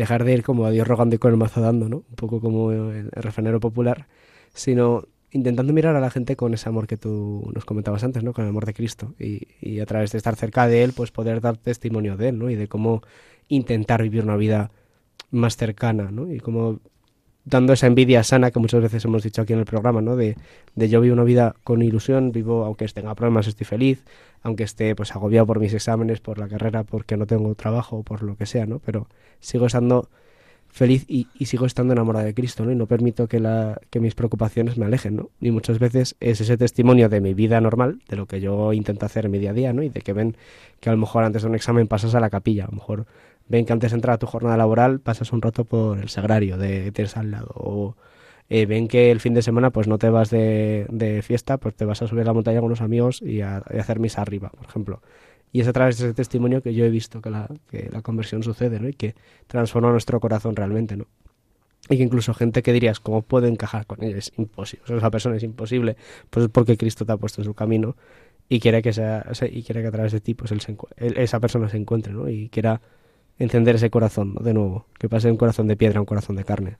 Speaker 3: dejar de ir como a Dios rogando y con el mazo dando, ¿no? Un poco como el, el refranero popular, sino intentando mirar a la gente con ese amor que tú nos comentabas antes, ¿no? Con el amor de Cristo y, y a través de estar cerca de Él, pues poder dar testimonio de Él, ¿no? Y de cómo intentar vivir una vida más cercana, ¿no? Y cómo dando esa envidia sana que muchas veces hemos dicho aquí en el programa, ¿no? De, de yo vivo una vida con ilusión, vivo aunque tenga problemas, estoy feliz, aunque esté pues agobiado por mis exámenes, por la carrera, porque no tengo trabajo por lo que sea, ¿no? Pero sigo estando feliz y, y sigo estando enamorado de Cristo, ¿no? Y no permito que, la, que mis preocupaciones me alejen, ¿no? Y muchas veces es ese testimonio de mi vida normal, de lo que yo intento hacer en mi día a día, ¿no? Y de que ven que a lo mejor antes de un examen pasas a la capilla, a lo mejor ven que antes de entrar a tu jornada laboral pasas un rato por el sagrario de tienes al lado o eh, ven que el fin de semana pues no te vas de, fiesta pues te vas a subir a la montaña con unos amigos y a, hacer misa arriba por ejemplo y es a través de ese testimonio que yo he visto que la, que conversión sucede ¿no? y que transforma nuestro corazón realmente ¿no? y que incluso gente que dirías cómo puedo encajar con ella es imposible esa persona es imposible pues es porque Cristo te ha puesto en su camino y quiere que sea y quiere que a través de ti pues él se él- esa persona se encuentre ¿no? y quiera encender ese corazón de nuevo que pase de un corazón de piedra a un corazón de carne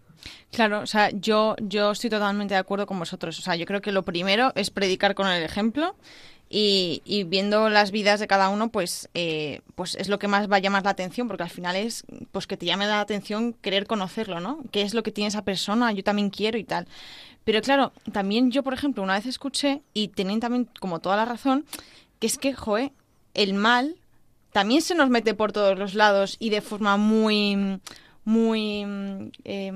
Speaker 4: Claro, o sea, yo, yo estoy totalmente de acuerdo con vosotros. O sea, yo creo que lo primero es predicar con el ejemplo y, y viendo las vidas de cada uno, pues, eh, pues es lo que más va a llamar la atención, porque al final es pues que te llame la atención querer conocerlo, ¿no? ¿Qué es lo que tiene esa persona? Yo también quiero y tal. Pero claro, también yo, por ejemplo, una vez escuché, y tienen también como toda la razón, que es que, joe, el mal también se nos mete por todos los lados y de forma muy muy eh,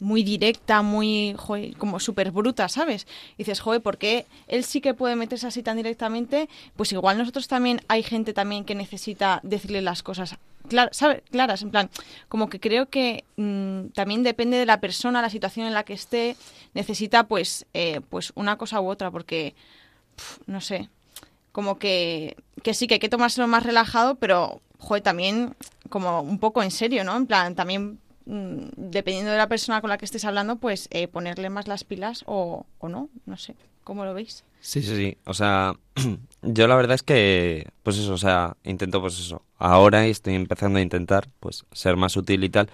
Speaker 4: muy directa, muy como súper bruta, ¿sabes? Y dices, joder, ¿por qué él sí que puede meterse así tan directamente? Pues igual nosotros también hay gente también que necesita decirle las cosas clar- ¿sabe? claras, en plan, como que creo que mm, también depende de la persona, la situación en la que esté, necesita pues, eh, pues una cosa u otra, porque, no sé, como que, que sí, que hay que tomárselo más relajado, pero, joder, también como un poco en serio, ¿no? En plan, también mm, dependiendo de la persona con la que estés hablando, pues eh, ponerle más las pilas o, o no, no sé, ¿cómo lo veis?
Speaker 5: Sí, sí, sí. O sea, yo la verdad es que, pues eso, o sea, intento, pues eso. Ahora estoy empezando a intentar, pues, ser más útil y tal.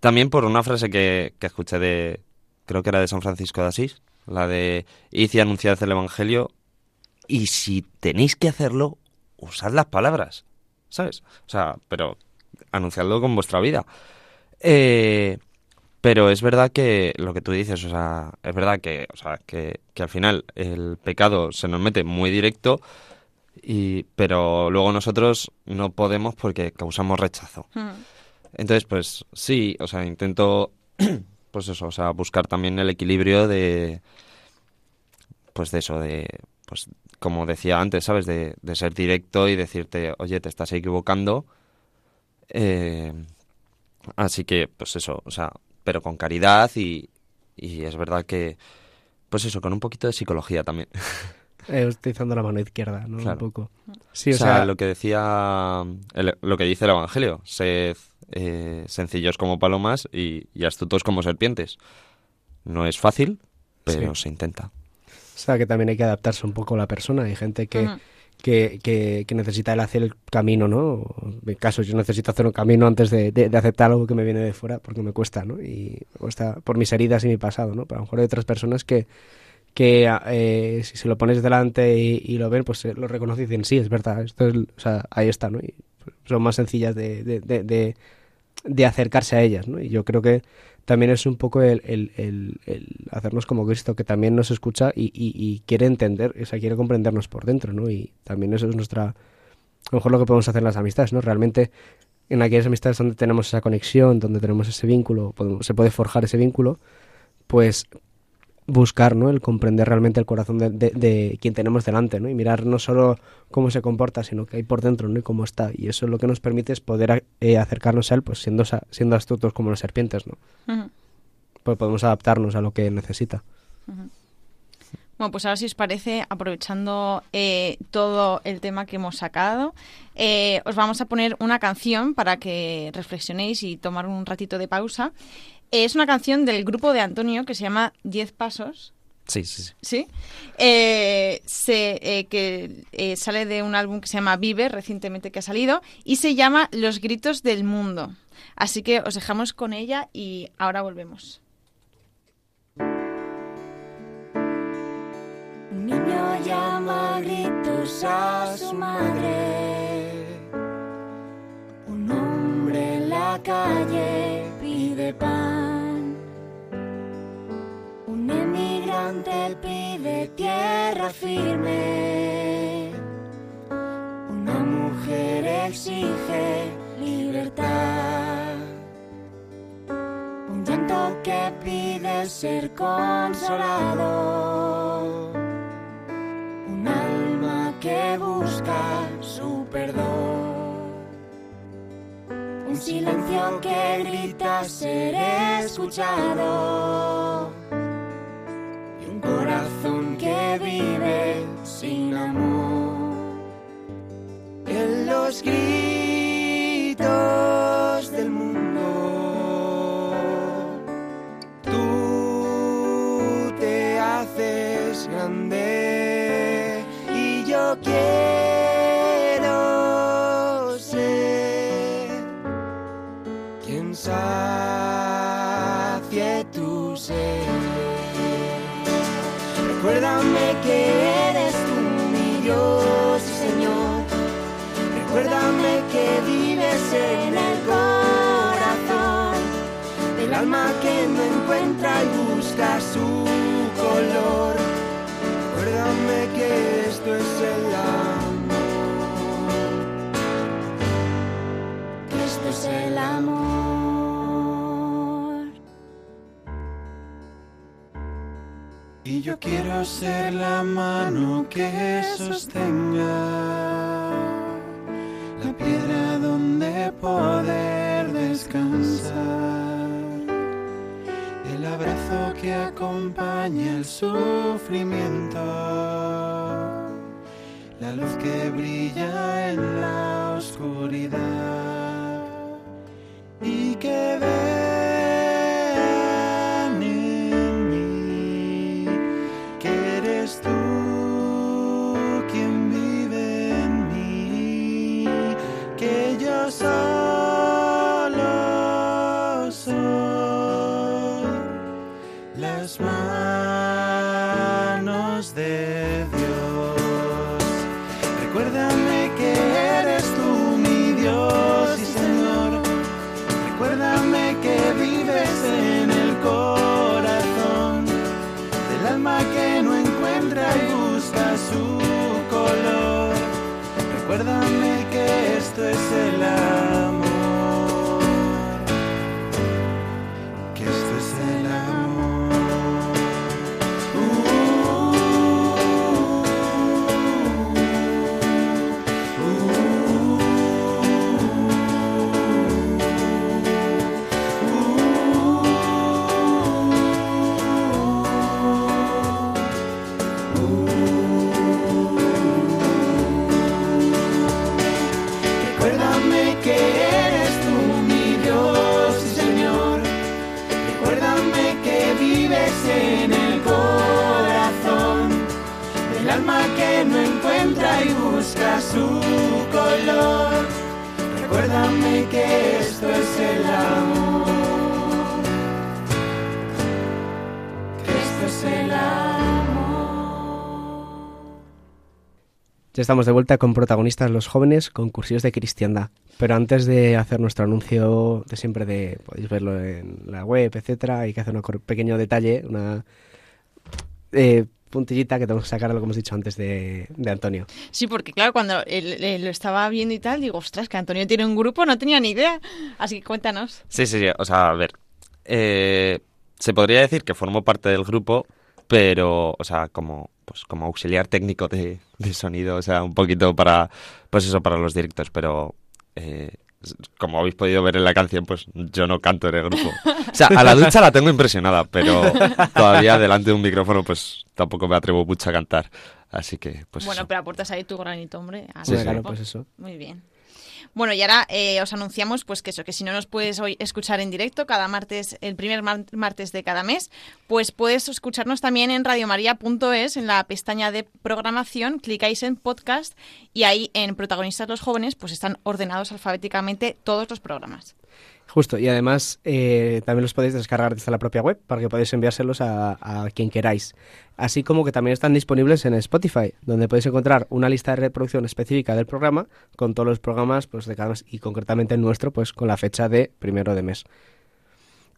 Speaker 5: También por una frase que, que escuché de, creo que era de San Francisco de Asís, la de, y anunciad el Evangelio, y si tenéis que hacerlo, usad las palabras, ¿sabes? O sea, pero anunciadlo con vuestra vida. Eh, pero es verdad que lo que tú dices, o sea, es verdad que, o sea, que, que al final el pecado se nos mete muy directo, y, pero luego nosotros no podemos porque causamos rechazo.
Speaker 4: Hmm.
Speaker 5: Entonces, pues sí, o sea, intento, pues eso, o sea, buscar también el equilibrio de, pues de eso, de, pues como decía antes, ¿sabes? De, de ser directo y decirte, oye, te estás equivocando. Eh, así que, pues eso, o sea, pero con caridad y, y es verdad que, pues eso, con un poquito de psicología también.
Speaker 3: Eh, utilizando la mano izquierda no
Speaker 5: Claro.
Speaker 3: un poco sí
Speaker 5: o
Speaker 3: o,
Speaker 5: sea,
Speaker 3: sea,
Speaker 5: lo que decía, el- lo que dice el Evangelio, sed eh, sencillos como palomas y, y astutos como serpientes. No es fácil, pero
Speaker 3: Sí.
Speaker 5: se intenta.
Speaker 3: O sea, que también hay que adaptarse un poco a la persona hay gente que que, que, que necesita el hacer el camino, ¿no? En mi caso, yo necesito hacer un camino antes de, de- de aceptar algo que me viene de fuera, porque me cuesta, ¿no? Y me cuesta por mis heridas y mi pasado, ¿no? Pero a lo mejor hay otras personas que, que eh, si se lo pones delante y, y lo ven, pues eh, lo reconocen y dicen, sí, es verdad, esto es, o sea, ahí está, ¿no? Y son más sencillas de, de, de, de- de acercarse a ellas, ¿no? Y yo creo que también es un poco el, el- el- hacernos como Cristo, que también nos escucha y, y- y quiere entender, o sea, quiere comprendernos por dentro, ¿no? Y también eso es nuestra, a lo mejor lo que podemos hacer en las amistades, ¿no? Realmente en aquellas amistades donde tenemos esa conexión, donde tenemos ese vínculo, podemos- se puede forjar ese vínculo, pues buscar, ¿no? El comprender realmente el corazón de, de- de quien tenemos delante, ¿no? Y mirar no solo cómo se comporta, sino que hay por dentro, ¿no? Y cómo está. Y eso lo que nos permite es poder eh, acercarnos a él, pues siendo, siendo astutos como las serpientes, ¿no? Pues podemos adaptarnos a lo que necesita.
Speaker 4: Bueno, pues ahora si os parece, aprovechando eh, todo el tema que hemos sacado, eh, os vamos a poner una canción para que reflexionéis y tomar un ratito de pausa. Es una canción del grupo de Antonio que se llama Diez Pasos.
Speaker 5: Sí, sí, sí.
Speaker 4: ¿Sí? Eh, se- eh, que eh, sale de un álbum que se llama Vive, recientemente que ha salido, y se llama Los Gritos del Mundo. Así que os dejamos con ella y ahora volvemos.
Speaker 6: Un niño llama a gritos a su madre. Un hombre en la calle pide pan. Emigrante pide tierra firme. Una mujer exige libertad. Un llanto que pide ser consolado. Un alma que busca su perdón. Un silencio que grita ser escuchado. Corazón que vive sin amor. En los gritos Yo quiero ser
Speaker 1: la mano que sostenga la piedra donde poder descansar, el abrazo que acompaña el sufrimiento, la luz que brilla en la
Speaker 3: estamos de vuelta con protagonistas los jóvenes con cursillos de cristiandad. Pero antes de hacer nuestro anuncio de siempre de podéis verlo en la web, etcétera, hay que hacer un pequeño detalle, una eh, puntillita que tenemos que sacar a lo que hemos dicho antes de, de Antonio.
Speaker 4: Sí, porque claro, cuando él- él lo estaba viendo y tal, digo, ostras, que Antonio tiene un grupo, no tenía ni idea. Así que cuéntanos.
Speaker 5: Sí, sí, sí. O sea, a ver. eh, se podría decir que formo parte del grupo, pero, o sea, como, pues, como auxiliar técnico de, de sonido, o sea, un poquito para, pues eso, para los directos, pero eh, como habéis podido ver en la canción, pues yo no canto en el grupo. O sea, a la ducha la tengo impresionada, pero todavía delante de un micrófono, pues tampoco me atrevo mucho a cantar. Así que, pues
Speaker 4: bueno,
Speaker 5: eso.
Speaker 4: pero aportas ahí tu granito, hombre. al
Speaker 5: Sí,
Speaker 3: claro,
Speaker 4: grupo.
Speaker 3: pues eso.
Speaker 4: Muy bien. Bueno, y ahora eh, os anunciamos pues que eso, que si no nos puedes hoy escuchar en directo cada martes, el primer mar- martes de cada mes, pues puedes escucharnos también en radiomaria.es, en la pestaña de programación, clicáis en podcast y ahí en protagonistas los jóvenes pues están ordenados alfabéticamente todos los programas.
Speaker 3: Justo, y además eh, también los podéis descargar desde la propia web para que podáis enviárselos a, a quien queráis. Así como que también están disponibles en Spotify, donde podéis encontrar una lista de reproducción específica del programa con todos los programas pues, de cada mes y concretamente el nuestro pues con la fecha de primero de mes.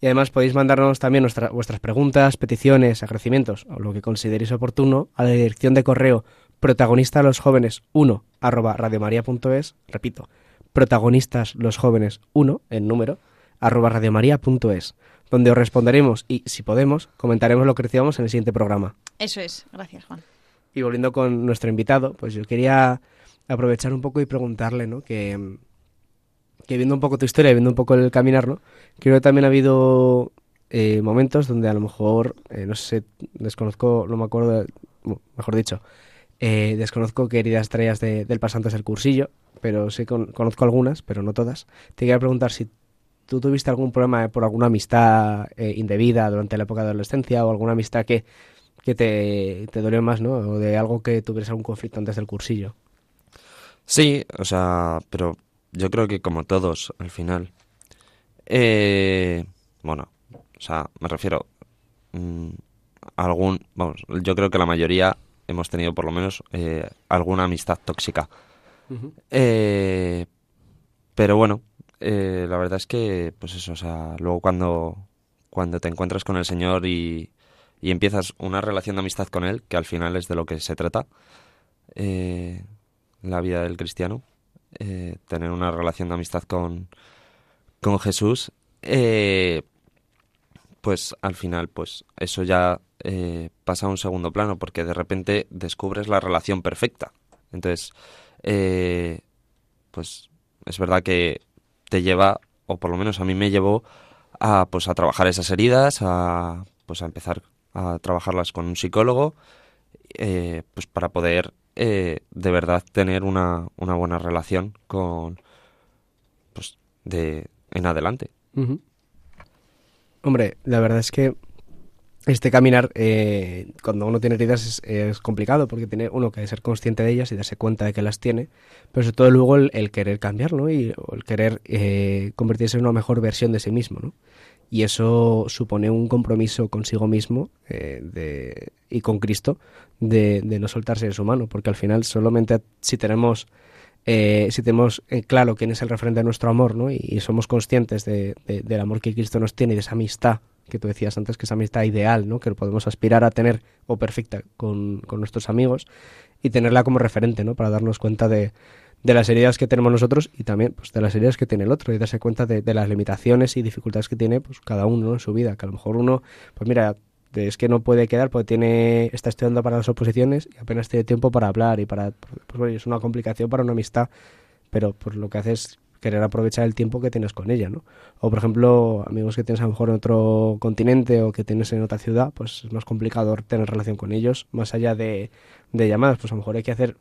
Speaker 3: Y además podéis mandarnos también nuestra- vuestras preguntas, peticiones, agradecimientos o lo que consideréis oportuno a la dirección de correo protagonista los jóvenes 1 arroba radiomaria.es, repito, protagonistas los jóvenes 1 en número arroba radiomaria.es, donde os responderemos y, si podemos, comentaremos lo que recibamos en el siguiente programa.
Speaker 4: Eso es, gracias Juan.
Speaker 3: Y volviendo con nuestro invitado, pues yo quería aprovechar un poco y preguntarle, ¿no? Que, que viendo un poco tu historia y viendo un poco el caminar, ¿no? Creo que también ha habido eh, momentos donde a lo mejor, eh, no sé, desconozco, no me acuerdo, mejor dicho, eh, desconozco qué heridas traías de- del pasante del cursillo, pero sí con- conozco algunas, pero no todas. Te quería preguntar si tú tuviste algún problema por alguna amistad eh, indebida durante la época de adolescencia o alguna amistad que, que te, te dolió más, ¿no? O de algo que tuvieras algún conflicto antes del cursillo.
Speaker 5: Sí, o sea, pero yo creo que como todos, al final. Eh, bueno, o sea, me refiero. mm, algún. Vamos, yo creo que la mayoría hemos tenido por lo menos eh, alguna amistad tóxica. Eh, pero bueno, eh, la verdad es que, pues eso, o sea, luego cuando, cuando te encuentras con el Señor y, y empiezas una relación de amistad con Él, que al final es de lo que se trata, eh, la vida del cristiano, tener una relación de amistad con, con Jesús, eh, pues al final, pues eso ya eh, pasa a un segundo plano, porque de repente descubres la relación perfecta. Entonces, eh, pues es verdad que te lleva, o por lo menos a mí me llevó, a pues a trabajar esas heridas, a pues a empezar a trabajarlas con un psicólogo, eh, pues para poder eh, de verdad tener una, una buena relación con pues de en adelante.
Speaker 3: Hombre, la verdad es que este caminar, eh, cuando uno tiene heridas, es, complicado porque tiene uno que ser consciente de ellas y darse cuenta de que las tiene, pero sobre todo luego el, querer cambiar, ¿no? Y el querer eh, convertirse en una mejor versión de sí mismo, ¿no? Y eso supone un compromiso consigo mismo eh, de, y con Cristo de, no soltarse de su mano, porque al final solamente si tenemos eh, si tenemos eh, claro quién es el referente de nuestro amor, ¿no? Y, y somos conscientes de- de- del amor que Cristo nos tiene y de esa amistad que tú decías antes, que es amistad ideal, ¿no? Que podemos aspirar a tener o perfecta con, con nuestros amigos y tenerla como referente, ¿no? Para darnos cuenta de, de las heridas que tenemos nosotros y también pues, de las heridas que tiene el otro y darse cuenta de, de las limitaciones y dificultades que tiene pues, cada uno ¿no? en su vida. Que a lo mejor uno, pues mira, es que no puede quedar porque tiene está estudiando para las oposiciones y apenas tiene tiempo para hablar y para pues bueno, es una complicación para una amistad pero pues lo que hace es querer aprovechar el tiempo que tienes con ella no o por ejemplo amigos que tienes a lo mejor en otro continente o que tienes en otra ciudad pues es más complicado tener relación con ellos más allá de, de llamadas pues a lo mejor hay que hacer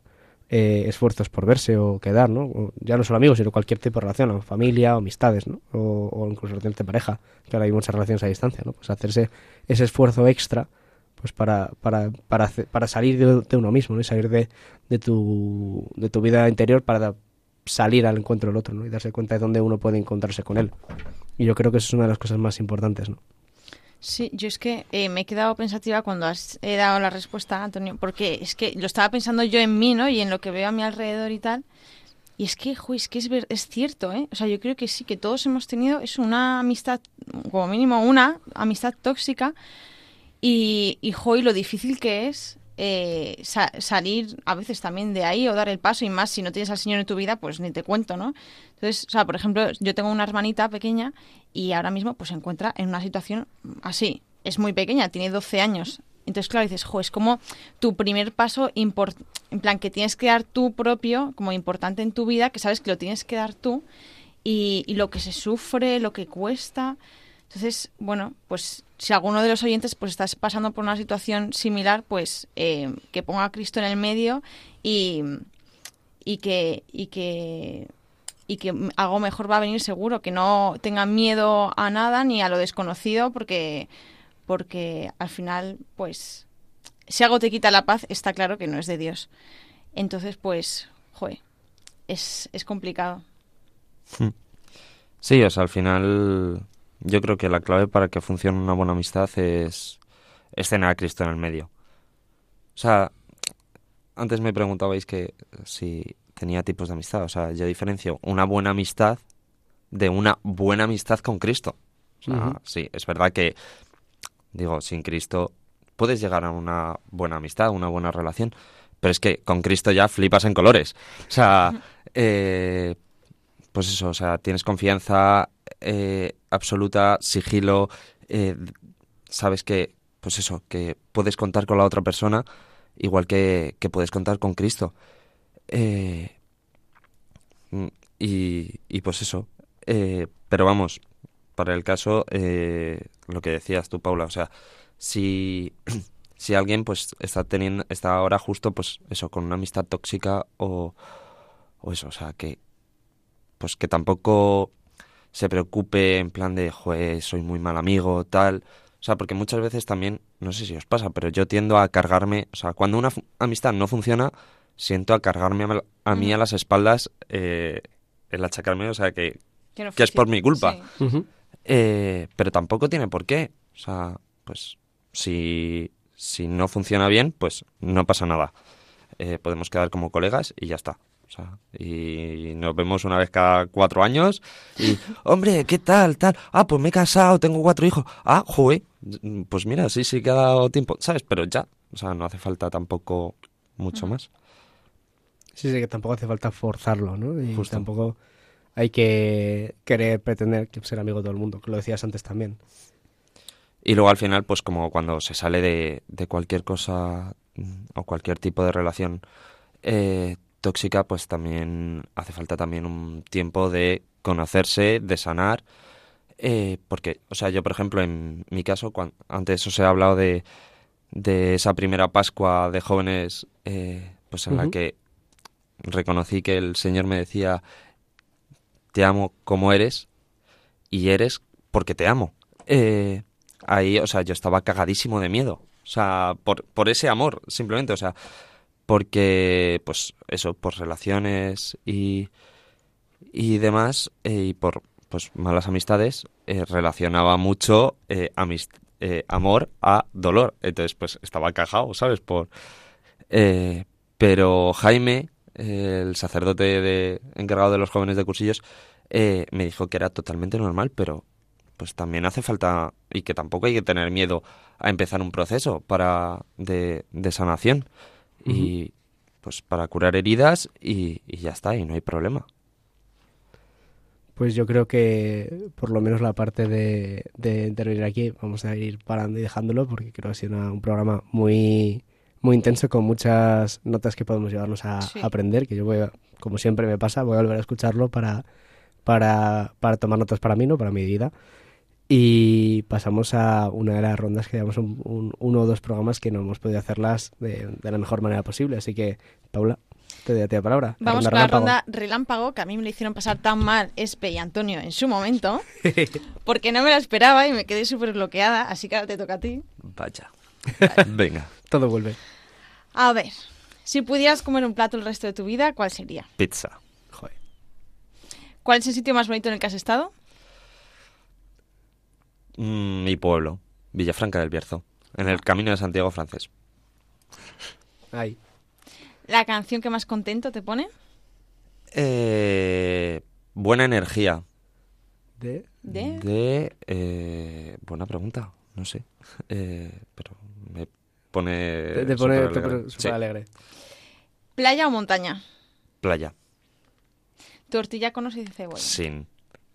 Speaker 3: eh, esfuerzos por verse o quedar, ¿no? Ya no solo amigos, sino cualquier tipo de relación, o familia, amistades, ¿no? O, o incluso relaciones de pareja, que ahora hay muchas relaciones a distancia, ¿no? Pues hacerse ese esfuerzo extra, pues para, para, para, para salir de, de uno mismo, ¿no? Y salir de, de, tu, de tu vida interior para salir al encuentro del otro, ¿no? Y darse cuenta de dónde uno puede encontrarse con él. Y yo creo que eso es una de las cosas más importantes, ¿no?
Speaker 4: Sí, yo es que eh, me he quedado pensativa cuando has he dado la respuesta, Antonio, porque es que lo estaba pensando yo en mí, ¿no? Y en lo que veo a mi alrededor y tal. Y es que, jo, es, ver- es cierto, ¿eh? O sea, yo creo que sí, que todos hemos tenido, es una amistad, como mínimo una amistad tóxica. Y, y jo, y lo difícil que es eh, sa- salir a veces también de ahí o dar el paso, y más si no tienes al Señor en tu vida, pues ni te cuento, ¿no? Entonces, o sea, por ejemplo, yo tengo una hermanita pequeña y ahora mismo pues se encuentra en una situación así. Es muy pequeña, tiene 12 años. Entonces, claro, dices, jo, es como tu primer paso, en plan, que tienes que dar tú propio, como importante en tu vida, que sabes que lo tienes que dar tú, y lo que se sufre, lo que cuesta. Entonces, bueno, pues si alguno de los oyentes pues estás pasando por una situación similar, pues eh, que ponga a Cristo en el medio y, y que y que y que algo mejor va a venir seguro, que no tengan miedo a nada ni a lo desconocido, porque porque al final, pues, si algo te quita la paz, está claro que no es de Dios. Entonces, pues, joder, es, es complicado.
Speaker 5: Sí, o sea, al final yo creo que la clave para que funcione una buena amistad es, es tener a Cristo en el medio. O sea, antes me preguntabais que si tenía tipos de amistad. O sea, yo diferencio una buena amistad de una buena amistad con Cristo. O sea, sí, es verdad que, digo, sin Cristo puedes llegar a una buena amistad, una buena relación, pero es que con Cristo ya flipas en colores. O sea, eh, pues eso, o sea, tienes confianza eh, absoluta, sigilo, eh, sabes que, pues eso, que puedes contar con la otra persona igual que, que puedes contar con Cristo. Eh, mm, y, y pues eso, pero vamos, para el caso, lo que decías tú, Paula, o sea, si, si alguien pues está teniendo, está ahora justo, pues eso, con una amistad tóxica o, o eso, o sea, que pues que tampoco se preocupe en plan de, joder, soy muy mal amigo, tal. O sea, porque muchas veces también, no sé si os pasa, pero yo tiendo a cargarme, o sea, cuando una amistad no funciona, siento a cargarme a, a mí a las espaldas eh, el achacarme, o sea, que,
Speaker 4: no
Speaker 5: que es por mi culpa.
Speaker 4: Sí.
Speaker 5: Eh, pero tampoco tiene por qué. O sea, pues si, si no funciona bien, pues no pasa nada. Eh, podemos quedar como colegas y ya está. O sea, y nos vemos una vez cada cuatro años y, hombre, ¿qué tal? tal? Ah, pues me he casado, tengo cuatro hijos. Ah, joder, pues mira, sí, sí que ha dado tiempo, ¿sabes? Pero ya, o sea, no hace falta tampoco mucho más.
Speaker 3: Sí, sí, que tampoco hace falta forzarlo, ¿no? Y
Speaker 5: Justo.
Speaker 3: tampoco hay que querer pretender que ser amigo de todo el mundo, que lo decías antes también.
Speaker 5: Y luego al final, pues como cuando se sale de, de cualquier cosa mm, o cualquier tipo de relación eh, tóxica, pues también hace falta también un tiempo de conocerse, de sanar. eh, porque, o sea, yo por ejemplo, en mi caso, cuan- antes os he hablado de, de esa primera Pascua de jóvenes, eh, pues en la que reconocí que el Señor me decía, te amo como eres y eres porque te amo. Eh, ahí, o sea, yo estaba cagadísimo de miedo. O sea, por, por ese amor, simplemente. O sea, porque, pues, eso, por relaciones y, y demás, eh, y por, pues, malas amistades, eh, relacionaba mucho eh, amist- eh, amor a dolor. Entonces, pues, estaba cagado, ¿sabes? Por, pero Jaime, el sacerdote de, encargado de los jóvenes de cursillos, me dijo que era totalmente normal, pero pues también hace falta y que tampoco hay que tener miedo a empezar un proceso para de, de sanación y pues para curar heridas y, y ya está y no hay problema.
Speaker 3: Pues yo creo que por lo menos la parte de, de intervenir aquí vamos a ir parando y dejándolo porque creo que ha sido una- un programa muy, muy intenso con muchas notas que podemos llevarnos a,
Speaker 4: Sí.
Speaker 3: a aprender, que yo voy a, como siempre me pasa, voy a volver a escucharlo para, para, para tomar notas para mí, no para mi vida. Y pasamos a una de las rondas que llevamos un, un- uno o dos programas que no hemos podido hacerlas de, de la mejor manera posible. Así que, Paula, te doy a ti la palabra.
Speaker 4: Vamos con la ronda relámpago, que a mí me le hicieron pasar tan mal Espe y Antonio en su momento, porque no me la esperaba y me quedé súper bloqueada, así que ahora te toca a ti.
Speaker 5: Vaya. Venga,
Speaker 3: Todo vuelve.
Speaker 4: A ver, si pudieras comer un plato el resto de tu vida, ¿cuál sería?
Speaker 5: pizza.
Speaker 3: Joder.
Speaker 4: ¿Cuál es el sitio más bonito en el que has estado?
Speaker 5: Mm, mi pueblo. Villafranca del Bierzo, en el Camino de Santiago francés.
Speaker 3: Ay.
Speaker 4: ¿La canción que más contento te pone?
Speaker 5: Eh, buena energía.
Speaker 3: De...
Speaker 4: ¿De?
Speaker 5: De... eh, buena pregunta, no sé. Eh, pero me pone...
Speaker 3: Te, te pone
Speaker 5: Sí,
Speaker 3: súper alegre.
Speaker 4: ¿Playa o montaña?
Speaker 5: playa,
Speaker 4: Tortilla con ojos y cebolla.
Speaker 5: sin.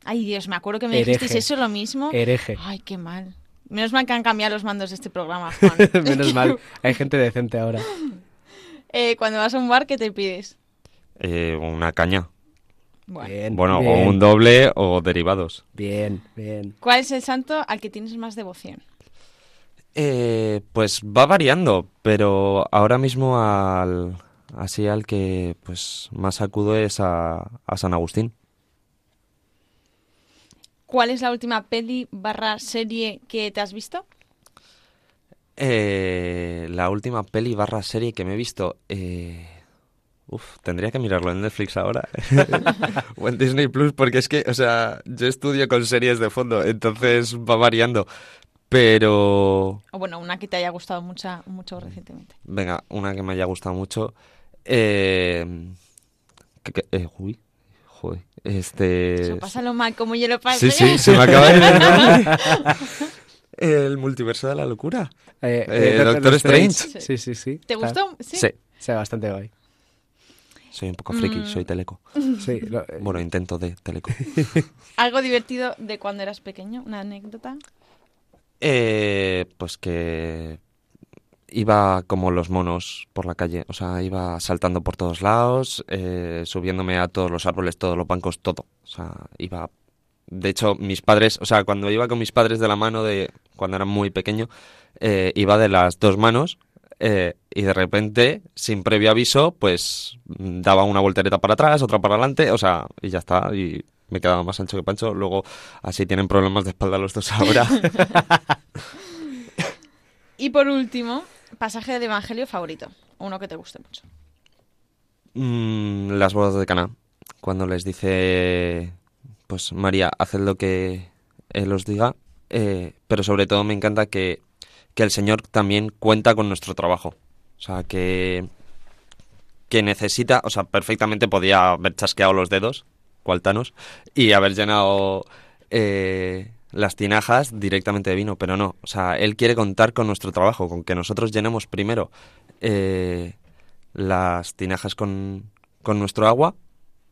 Speaker 4: Ay, Dios, me acuerdo que me
Speaker 3: Hereje.
Speaker 4: dijisteis eso lo mismo.
Speaker 3: Hereje.
Speaker 4: Ay, qué mal. Menos mal que han cambiado los mandos de este programa, Juan.
Speaker 3: Menos mal. Hay gente decente ahora.
Speaker 4: Eh, cuando vas a un bar, ¿qué te pides?
Speaker 5: Eh, una caña.
Speaker 4: Bueno.
Speaker 3: Bien.
Speaker 5: Bueno,
Speaker 3: bien,
Speaker 5: o un doble o derivados.
Speaker 3: Bien, bien.
Speaker 4: ¿Cuál es el santo al que tienes más devoción?
Speaker 5: Eh, pues va variando, pero ahora mismo al así al que pues más acudo es a, a San Agustín.
Speaker 4: ¿Cuál es la última peli barra serie que te has visto?
Speaker 5: Eh, la última peli barra serie que me he visto. Eh, uf, tendría que mirarlo en Netflix ahora. o en Disney Plus, porque es que, o sea, yo estudio con series de fondo, entonces va variando. Pero.
Speaker 4: O bueno, una que te haya gustado mucha, mucho recientemente.
Speaker 5: Venga, una que me haya gustado mucho. Eh, que- que- eh, uy, joder. Este.
Speaker 4: Eso, pásalo mal como yo lo pasé.
Speaker 5: Sí, sí, se me acaba de ir el nombre. El multiverso de la locura.
Speaker 3: Eh,
Speaker 5: Eh,
Speaker 3: Doc-
Speaker 5: Doctor Strange.
Speaker 3: Sí, sí, sí.
Speaker 4: ¿Te gustó? Sí.
Speaker 5: Sí.
Speaker 3: Está bastante guay.
Speaker 5: Soy un poco friki,
Speaker 4: Mm.
Speaker 5: soy teleco.
Speaker 3: Sí, lo- eh,
Speaker 5: Bueno, intento de teleco.
Speaker 4: ¿Algo divertido de cuando eras pequeño? ¿Una anécdota?
Speaker 5: Eh, pues que iba como los monos por la calle, o sea, iba saltando por todos lados, eh, subiéndome a todos los árboles, todos los bancos, todo. O sea, iba... De hecho, mis padres, o sea, cuando iba con mis padres de la mano de cuando era muy pequeño, eh, iba de las dos manos eh, y de repente, sin previo aviso, pues daba una voltereta para atrás, otra para adelante, o sea, y ya está, y me quedaba más ancho que Pancho. Luego, así tienen problemas de espalda los dos ahora.
Speaker 4: Y por último, pasaje del Evangelio favorito. Uno que te guste mucho.
Speaker 5: Mm, las bodas de Cana. Cuando les dice, pues María, haced lo que él os diga. eh, pero sobre todo me encanta que, que el Señor también cuenta con nuestro trabajo. O sea, que, que necesita, o sea, perfectamente podía haber chasqueado los dedos, cual Thanos, y haber llenado eh, las tinajas directamente de vino, pero no. O sea, Él quiere contar con nuestro trabajo, con que nosotros llenemos primero eh, las tinajas con, con nuestro agua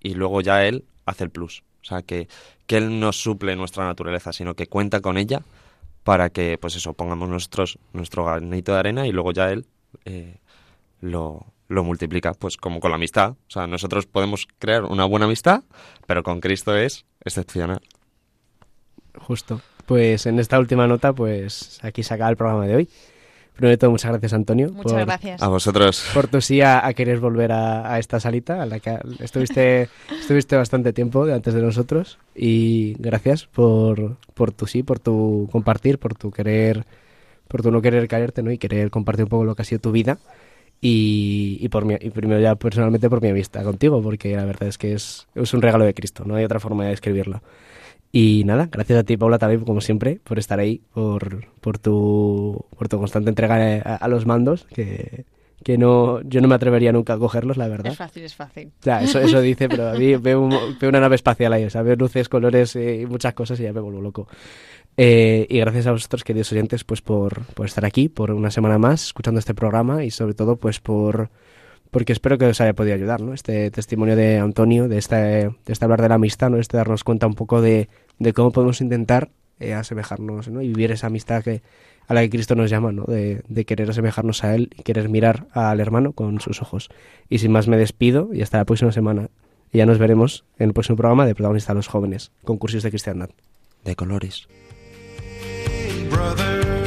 Speaker 5: y luego ya Él hace el plus. O sea, que, que Él no suple nuestra naturaleza, sino que cuenta con ella para que, pues eso, pongamos nuestros, nuestro granito de arena y luego ya Él eh, lo, lo multiplica, pues como con la amistad. O sea, nosotros podemos crear una buena amistad, pero con Cristo es excepcional.
Speaker 3: Justo. Pues en esta última nota, pues aquí se acaba el programa de hoy. Primero de todo, muchas gracias, Antonio.
Speaker 4: Muchas
Speaker 3: por,
Speaker 4: gracias.
Speaker 5: A vosotros.
Speaker 3: Por tu sí a, a querer volver a, a esta salita, a la que estuviste, estuviste bastante tiempo de antes de nosotros. Y gracias por, por tu sí, por tu compartir, por tu querer, por tu no querer caerte, ¿no? Y querer compartir un poco lo que ha sido tu vida. Y, y por mi, y primero ya personalmente por mi amistad contigo, porque la verdad es que es, es un regalo de Cristo, no hay otra forma de describirlo. Y nada, gracias a ti, Paula, también, como siempre, por estar ahí, por, por, tu, por tu constante entrega a, a los mandos, que, que no, yo no me atrevería nunca a cogerlos, la verdad.
Speaker 4: Es fácil, es fácil.
Speaker 3: Ya, eso, eso dice, pero a mí veo, un- veo una nave espacial ahí, o sea, veo luces, colores eh, y muchas cosas y ya me vuelvo loco. Eh, y gracias a vosotros, queridos oyentes, pues por, por estar aquí, por una semana más, escuchando este programa y sobre todo, pues por porque espero que os haya podido ayudar, ¿no? Este testimonio de Antonio, de este, de este hablar de la amistad, ¿no? Este darnos cuenta un poco de, de cómo podemos intentar eh, asemejarnos, ¿no? Y vivir esa amistad que, a la que Cristo nos llama, ¿no? De, de querer asemejarnos a Él y querer mirar al hermano con sus ojos. Y sin más me despido y hasta la próxima semana. Y ya nos veremos en el próximo programa de Protagonistas los Jóvenes, concursos de cristiandad.
Speaker 5: De colores.
Speaker 1: brother.